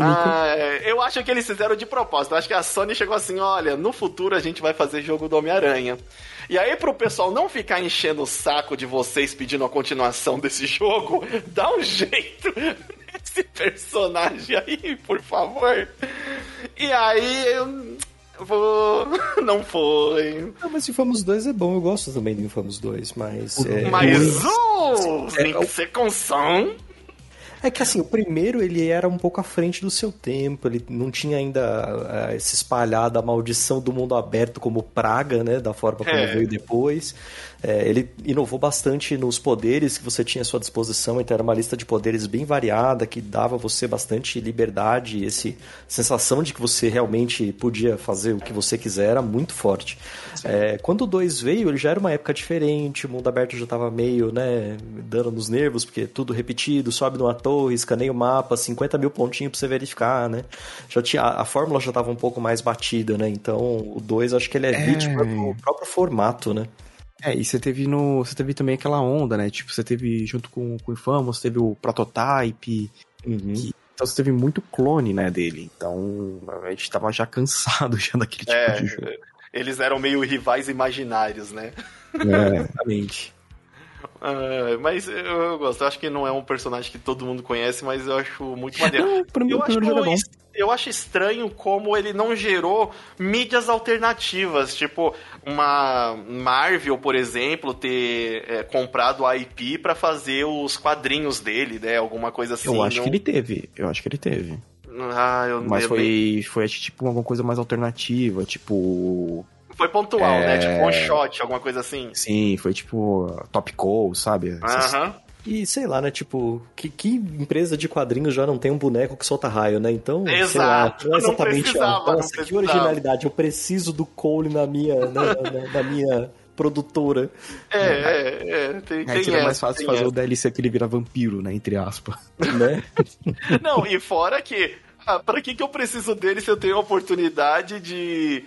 Ah, eu acho que eles fizeram de propósito. Eu acho que a Sony chegou assim: olha, no futuro a gente vai fazer jogo do Homem-Aranha. E aí, pro pessoal não ficar enchendo o saco de vocês pedindo a continuação desse jogo, *laughs* dá um jeito *laughs* nesse personagem aí, por favor. E aí, eu Vou. *laughs* Não foi. Não, mas Infamous 2 é bom, eu gosto também do Infamous 2, mas. É... Mas o. Tem que ser com som. É que assim, o primeiro ele era um pouco à frente do seu tempo, ele não tinha ainda uh, se espalhado a maldição do mundo aberto como praga, né? Da forma como é. veio depois. É, ele inovou bastante nos poderes que você tinha à sua disposição, então era uma lista de poderes bem variada, que dava a você bastante liberdade, esse sensação de que você realmente podia fazer o que você quiser, era muito forte. É, quando o 2 veio, ele já era uma época diferente, o mundo aberto já estava meio, né, dando nos nervos, porque tudo repetido, sobe numa torre, escaneia o mapa, 50 mil pontinhos para você verificar, né? Já tinha, a, a fórmula já estava um pouco mais batida, né? Então o 2 acho que ele é, é... vítima do próprio formato, né? É, e você teve no. Você teve também aquela onda, né? Tipo, você teve, junto com, com o Infamous, teve o Prototype, uhum. que Então você teve muito clone, né, dele. Então a gente tava já cansado *laughs* já daquele tipo É, de jogo. eles eram meio rivais imaginários, né? É, exatamente. Ah, mas eu, eu gosto. Eu acho que não é um personagem que todo mundo conhece, mas eu acho muito maneiro. Não, pra mim Eu acho, jogo é eu acho estranho como ele não gerou mídias alternativas, tipo uma Marvel, por exemplo, ter é, comprado a IP pra fazer os quadrinhos dele, né? Alguma coisa assim. Eu acho não- que ele teve. Eu acho que ele teve. Ah, eu Mas eu- foi, foi acho, tipo alguma coisa mais alternativa, tipo. Foi pontual, É. né? Tipo one shot, alguma coisa assim. Sim, foi tipo Top Call, sabe? Aham. E sei lá, né? Tipo, que, que empresa de quadrinhos já não tem um boneco que solta raio, né? Então, sei lá, Exato, não é não exatamente. não nossa, que precisava. originalidade. Eu preciso do Cole na minha, na, na- na minha produtora. É, é, é. Tem, Aí tem seria mais fácil tem fazer essa. o DLC que ele vira vampiro, né? Entre aspas. Né? Não, e fora que, ah, pra que, que eu preciso dele se eu tenho a oportunidade de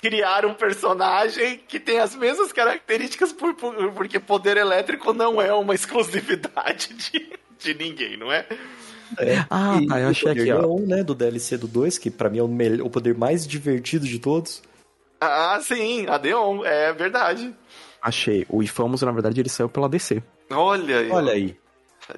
criar um personagem que tem as mesmas características, por, por- porque poder elétrico não é uma *laughs* exclusividade de, de ninguém, não é? Ah, E- tá, eu achei aqui, ó. Neon, né, do DLC do 2, que pra mim é o, melhor, o poder mais divertido de todos. Ah, sim, a Deon, é verdade. Achei. O Infamous, na verdade, ele saiu pela DC. Olha aí. Olha aí.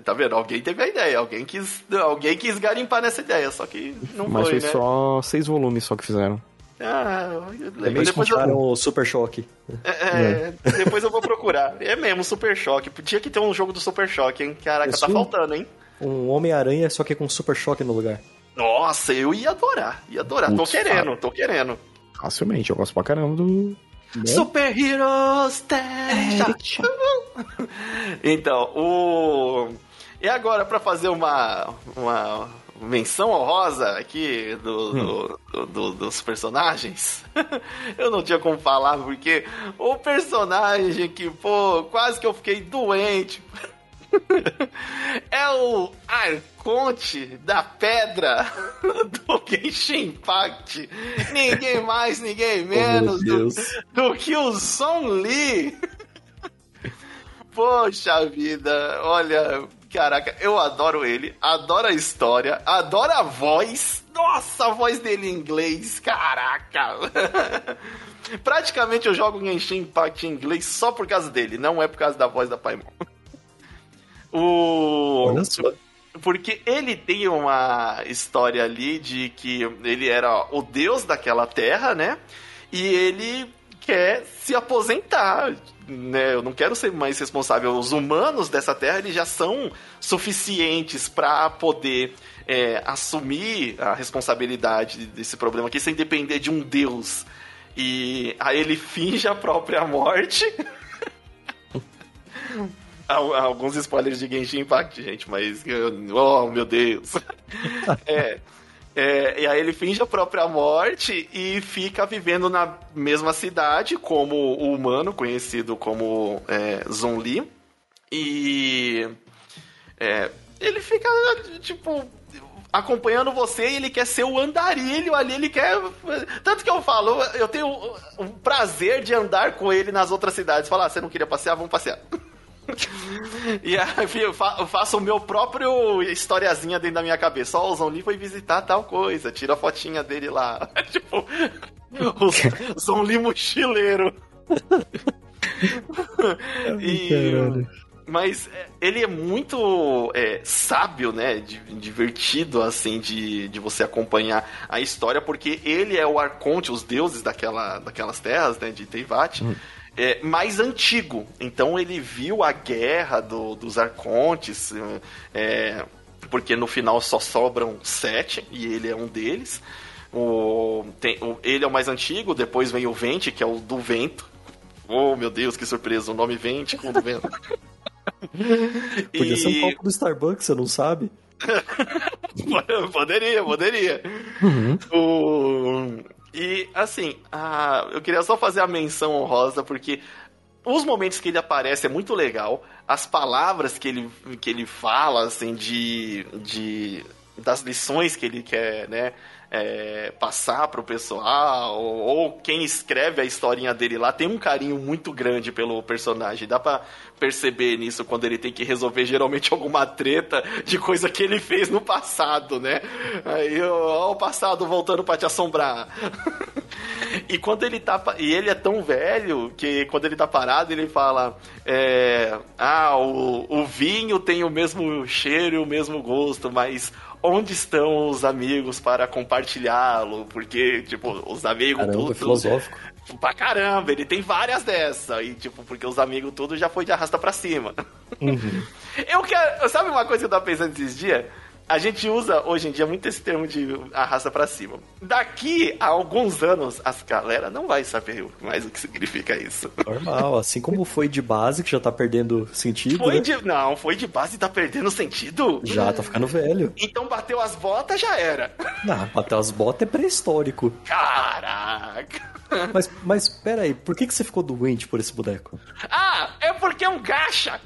Tá vendo? Alguém teve a ideia, alguém quis, alguém quis garimpar nessa ideia, só que não Mas foi, foi né? só seis volumes só que fizeram. Ah, eu Também lembro, depois eu, o Super Choque. É, depois eu vou procurar. É mesmo, Super Choque. Tinha que ter um jogo do Super Choque, hein? Caraca, Isso. tá faltando, hein? Um Homem-Aranha, só que com Super Choque no lugar. Nossa, eu ia adorar. Ia adorar. tô Putz, querendo, fala. tô querendo. Facilmente, eu gosto pra caramba do. Né? Super Heroes Dash. *laughs* Então, o. E agora, pra fazer uma. uma menção honrosa aqui do, do- do- do- dos personagens, *laughs* eu não tinha como falar, porque o personagem que, pô, quase que eu fiquei doente. *laughs* É o Arconte da Pedra *laughs* do Genshin Impact. Ninguém mais, ninguém menos do, Deus. do que o Son Lee. Poxa vida, olha, caraca, eu adoro ele, adoro a história, adoro a voz. Nossa, a voz dele em inglês, caraca. *laughs* Praticamente eu jogo Genshin Impact em inglês só por causa dele, não é por causa da voz da Paimon. *laughs* O... Olha só. Porque ele tem uma história ali de que ele era o deus daquela terra, né? E ele quer se aposentar, né? Eu não quero ser mais responsável. Os humanos dessa terra eles já são suficientes para poder é, assumir a responsabilidade desse problema aqui sem depender de um deus. E aí ele finge a própria morte. *laughs* Al- Alguns spoilers de Genshin Impact, gente, mas. Oh, meu Deus. *laughs* é, é, e aí ele finge a própria morte e fica vivendo na mesma cidade como o humano, conhecido como é, Zonli. E. é, ele fica, tipo. Acompanhando você e ele quer ser o andarilho ali, ele quer. Tanto que eu falo, eu tenho o prazer de andar com ele nas outras cidades. Falar, ah, você não queria passear? Vamos passear. E aí eu fa- eu faço o meu próprio historiazinha dentro da minha cabeça. Ó, o Zonli foi visitar tal coisa, tira a fotinha dele lá. *laughs* tipo, o *laughs* Zonli mochileiro. e, mas é, ele é muito é, sábio, né? di- divertido, assim, de, de você acompanhar a história, porque ele é o Arconte, os deuses daquela, daquelas terras, né? De Teyvat. É, mais antigo. Então ele viu a guerra do- dos Arcontes, é, porque no final só sobram sete, e ele é um deles. O, tem- o- ele é o mais antigo, depois vem o Vente, que é o do vento. Oh, meu Deus, que surpresa, o nome Vente com o do vento. *laughs* Podia ser um E- copo do Starbucks, você não sabe? *laughs* poderia, poderia. O... E, assim, a- eu queria só fazer a menção honrosa, porque os momentos que ele aparece é muito legal. As palavras que ele, que ele fala, assim, de, de. das lições que ele quer, né? é, passar pro pessoal, ou, ou, quem escreve a historinha dele lá tem um carinho muito grande pelo personagem. Dá pra perceber nisso quando ele tem que resolver geralmente *laughs* alguma treta de coisa que ele fez no passado, né? Aí, ó, o passado voltando para te assombrar. *laughs* e quando ele tá. E ele é tão velho que quando ele tá parado, ele fala: é, Ah, o, o vinho tem o mesmo cheiro e o mesmo gosto, mas onde estão os amigos para compartilhá-lo? Porque, tipo, os amigos Caramba, tudo. É filosófico. Pra caramba, ele tem várias dessas. E, tipo, porque os amigos tudo já foi de arrasta pra cima. Uhum. *laughs* Eu quero. Sabe uma coisa que eu tava pensando esses dias? A gente usa hoje em dia muito esse termo de arrasta pra cima. Daqui a alguns anos, as galera não vai saber mais o que significa isso. Normal, assim como foi de base, que já tá perdendo sentido. Foi né? de. Não, foi de base e tá perdendo sentido? Já tá ficando velho. Então bateu as botas, já era. Não, bater as botas é pré-histórico. Caraca. Mas, mas pera aí, por que, que você ficou doente por esse boneco? Ah, é porque é um gacha.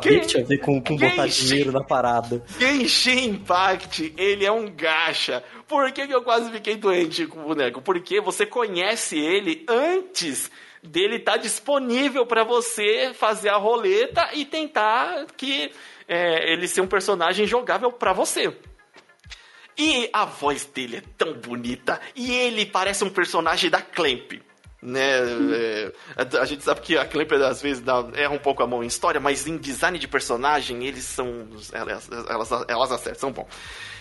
Quem- que tinha a ver com, com botar dinheiro na parada. Genshin Impact, ele é um gacha. Por que, que eu quase fiquei doente com o boneco? Porque você conhece ele antes dele estar disponível para você fazer a roleta e tentar que é, ele ser um personagem jogável para você. E a voz dele é tão bonita e ele parece um personagem da Clamp. Né? É, a- gente sabe que a Clamp às vezes dá, erra um pouco a mão em história, mas em design de personagem eles são. Elas, elas, elas acertam, são bom.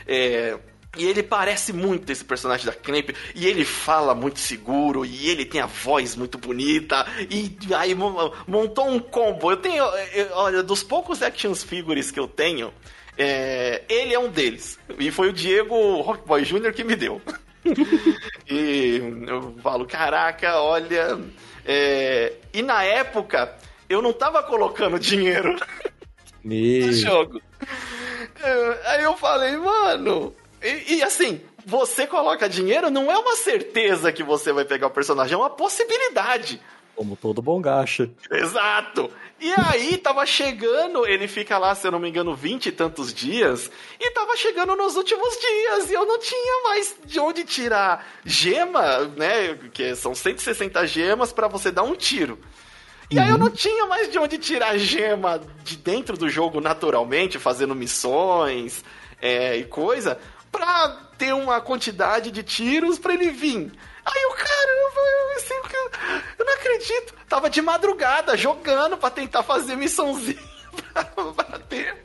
É, e ele parece muito esse personagem da Clamp, e ele fala muito seguro, e ele tem a voz muito bonita, e aí mo- montou um combo. Eu tenho, eu- olha, dos poucos action figures que eu tenho, é, ele é um deles. E foi o Diego Rockboy Jr. que me deu. *laughs* e eu falo, caraca, olha. é, E na época, eu não tava colocando dinheiro *laughs* no jogo. É, Aí eu falei, mano. E, e assim, você coloca dinheiro, não é uma certeza que você vai pegar o personagem, é uma possibilidade. Como todo bom gacha. Exato! E aí tava chegando, ele fica lá, se eu não me engano, vinte e tantos dias, e tava chegando nos últimos dias, e eu não tinha mais de onde tirar gema, né? Que são 160 gemas pra você dar um tiro. E aí eu não tinha mais de onde tirar gema de dentro do jogo naturalmente, fazendo missões é, e coisa, pra ter uma quantidade de tiros pra ele vir. Aí eu, caramba, eu, assim, eu, não acredito. Tava de madrugada jogando pra tentar fazer missãozinha pra, ter,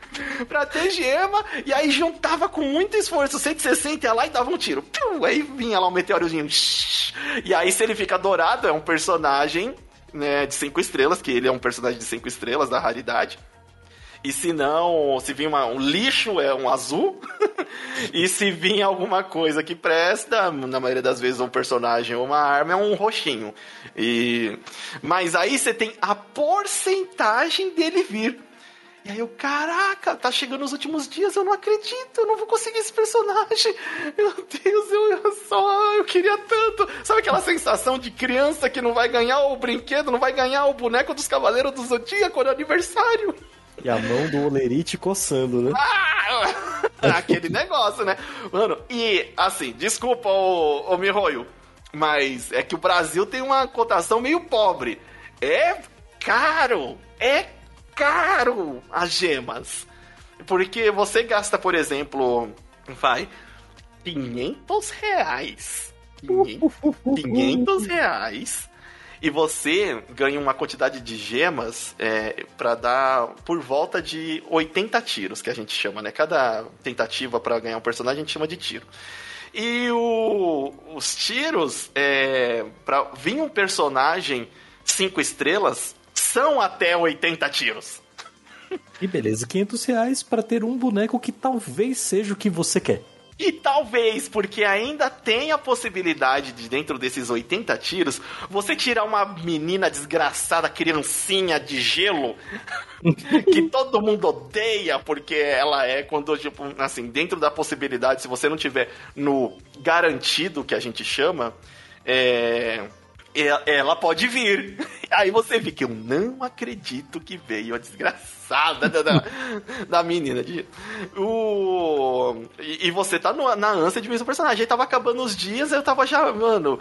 pra ter gema. E aí juntava com muito esforço 160 ia lá e dava um tiro. Piu, aí vinha lá um meteorozinho. E aí, se ele fica dourado, é um personagem né, de cinco estrelas, que ele é um personagem de cinco estrelas da raridade. E se não, se vir uma- um lixo, é um azul. *laughs* *laughs* e se vir alguma coisa que presta, na maioria das vezes um personagem ou uma arma, é um roxinho. E... Mas aí você tem a porcentagem dele vir. E aí eu, caraca, tá chegando os últimos dias, eu não acredito, eu não vou conseguir esse personagem. Meu Deus, eu, eu só, eu queria tanto. Sabe aquela sensação de criança que não vai ganhar o brinquedo, não vai ganhar o boneco dos Cavaleiros do Zodíaco no aniversário? E a mão do Olerite coçando, né? Ah! *laughs* Aquele negócio, né? Mano, e assim, desculpa, ô, ô Mihoyo, mas é que o Brasil tem uma cotação meio pobre. É caro, é caro as gemas. Porque você gasta, por exemplo, vai, 500 reais. *laughs* 500 500 reais. E você ganha uma quantidade de gemas é, para dar por volta de 80 tiros, que a gente chama, né? Cada tentativa para ganhar um personagem a gente chama de tiro. E o- os tiros, é, para vir um personagem 5 estrelas, são até 80 tiros. E beleza, 500 reais pra ter um boneco que talvez seja o que você quer. E talvez, porque ainda tem a possibilidade de, dentro desses 80 tiros, você tirar uma menina desgraçada, criancinha de gelo, *laughs* que todo mundo odeia, porque ela é quando, tipo, assim, dentro da possibilidade, se você não tiver no garantido, que a gente chama, é, ela pode vir. *laughs* Aí você vê que eu não acredito que veio a desgraçada da, da, *laughs* da menina. O, e, e você tá no, na ânsia de ver o personagem. Aí tava acabando os dias, eu tava já, mano.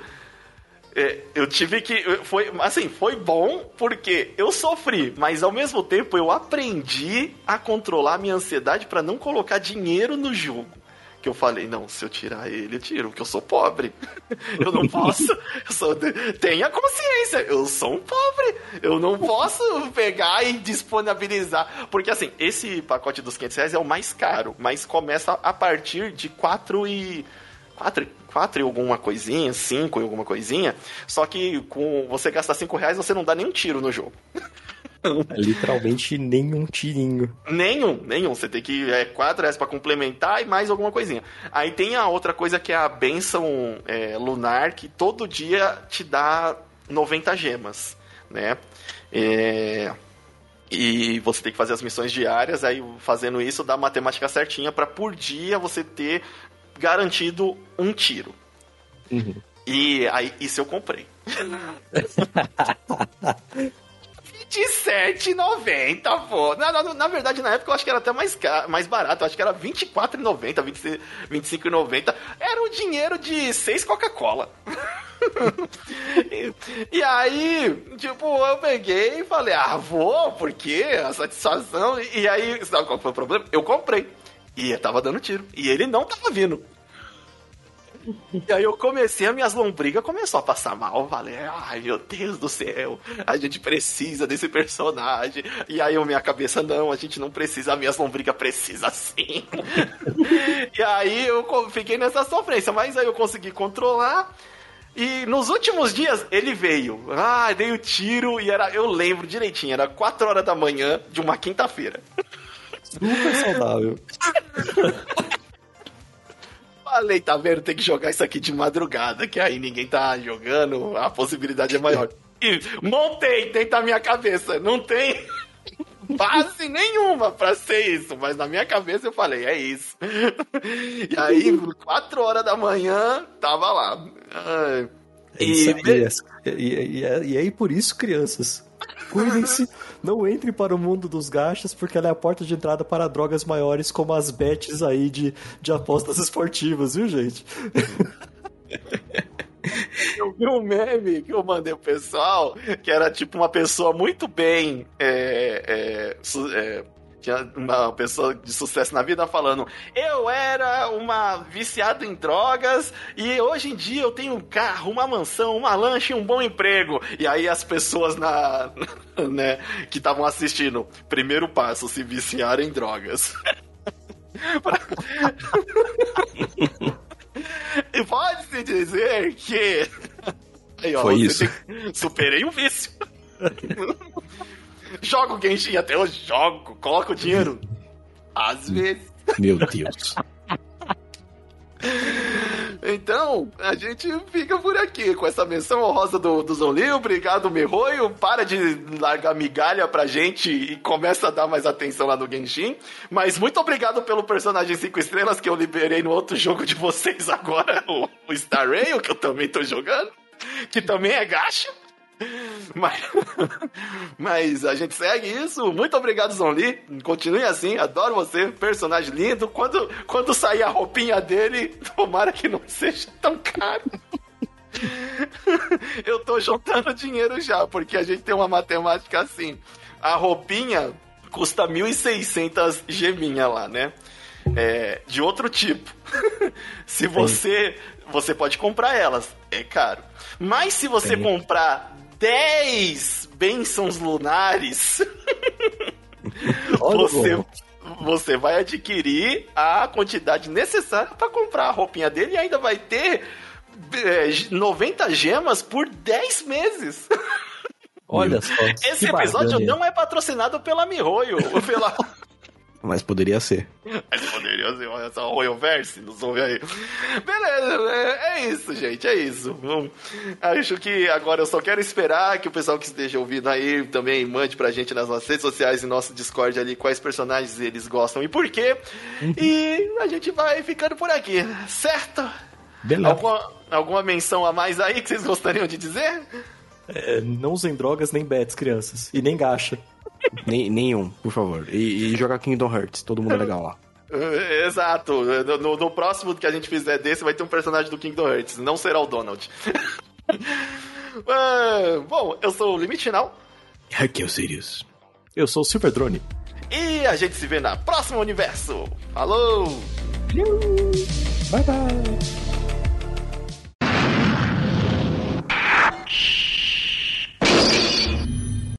É, eu tive que. Foi, assim, foi bom porque eu sofri, mas ao mesmo tempo eu aprendi a controlar a minha ansiedade para não colocar dinheiro no jogo que eu falei, não, se eu tirar ele, eu tiro, porque eu sou pobre. *laughs* Eu não posso. Eu sou, tenha consciência, eu sou um pobre. Eu não posso pegar e disponibilizar. Porque assim, esse pacote dos 500 reais é o mais caro, mas começa a partir de 4 e. 4, 4 e alguma coisinha, 5 e alguma coisinha. Só que com você gastar 5 reais, você não dá nenhum tiro no jogo. Literalmente nenhum tirinho. Nenhum, nenhum. Você tem que. É 4 reais pra complementar e mais alguma coisinha. Aí tem a outra coisa que é a benção é, lunar, que todo dia te dá 90 gemas, né? É. E você tem que fazer as missões diárias, aí fazendo isso dá a matemática certinha para por dia você ter garantido um tiro. Uhum. E aí, isso eu comprei. *laughs* 27,90, pô. Na, na, na, verdade, na época eu acho que era até mais, caro, mais barato. Eu acho que era 24,90, 25,90. Era o dinheiro de seis Coca-Cola. *laughs* e, aí, tipo, eu peguei e falei, ah, vou, porque a satisfação. E, e aí, sabe qual foi o problema? Eu comprei. E tava dando tiro. E ele não tava vindo. *laughs* E aí eu comecei, as minhas lombrigas começou a passar mal. Eu falei, ai meu Deus do céu, a gente precisa desse personagem. E aí eu, minha cabeça, não, a gente não precisa, as minhas lombrigas precisam sim. *laughs* e aí eu fiquei nessa sofrência, mas aí eu consegui controlar. E nos últimos dias ele veio. Ah, dei o tiro e era. Eu lembro direitinho, era 4 horas da manhã de uma quinta-feira. Super saudável. *laughs* Falei, tá vendo? Tem que jogar isso aqui de madrugada, que aí ninguém tá jogando, a possibilidade é maior. E montei, tenta minha cabeça. Não tem *laughs* base nenhuma pra ser isso, mas na minha cabeça eu falei, é isso. E aí, 4 horas da manhã, tava lá. É e, e, e, e, aí, por isso, crianças, cuidem-se não entre para o mundo dos gachas, porque ela é a porta de entrada para drogas maiores, como as bets aí de, de apostas esportivas, viu, gente? *laughs* Eu vi um meme que eu mandei pro pessoal, que era tipo uma pessoa muito bem é, é, é, tinha uma pessoa de sucesso na vida falando: Eu era uma viciada em drogas e hoje em dia eu tenho um carro, uma mansão, uma lancha e um bom emprego. E aí as pessoas na, *laughs* né, que estavam assistindo, primeiro passo, se viciar em drogas. *laughs* e pode-se dizer que. *laughs* Aí, ó, Foi isso. Superei o um vício. Jogo Genshin até eu jogo, coloco dinheiro. Às vezes. Meu Deus. Então, a gente fica por aqui com essa menção honrosa do, do Zonlio. Obrigado, Merroio. Para de largar migalha pra gente e começa a dar mais atenção lá no Genshin. Mas muito obrigado pelo personagem 5 estrelas que eu liberei no outro jogo de vocês agora, o, o Star Rail, que eu também tô jogando. Que também é gacha. Mas, mas a gente segue isso. Muito obrigado, Zonli. Continue assim, adoro você. Personagem lindo. Quando, quando sair a roupinha dele, tomara que não seja tão caro. Eu tô juntando dinheiro já, porque a gente tem uma matemática assim. A roupinha custa 1.600 geminha lá, né? É, de outro tipo. se você. Você pode comprar elas, é caro. Mas se você comprar 10 bênçãos lunares, *laughs* você, você vai adquirir a quantidade necessária para comprar a roupinha dele e ainda vai ter é, 90 gemas por 10 meses. Olha *laughs* só. Esse episódio não é patrocinado pela Mihoyo, *laughs* pela mas poderia ser. Mas poderia ser, olha só, Royal Verse, nos ouve aí. Beleza, é, é, isso, gente, é isso. Acho que agora eu só quero esperar que o pessoal que esteja ouvindo aí também mande pra gente nas nossas redes sociais e nosso Discord ali quais personagens eles gostam e por quê. E a gente vai ficando por aqui, certo? Beleza. Alguma, Alguma menção a mais aí que vocês gostariam de dizer? É, não usem drogas nem bets, crianças. E nem gacha. Nem, nenhum, por favor. E, e jogar Kingdom Hearts, todo mundo é legal lá. *laughs* Exato. No, no próximo que a gente fizer desse, vai ter um personagem do Kingdom Hearts. Não será o Donald. Uh, *laughs* bom, eu sou o Limite Final. Aqui é o Sirius. Eu sou o Super Drone. E a gente se vê na próxima universo. Falou! Bye bye!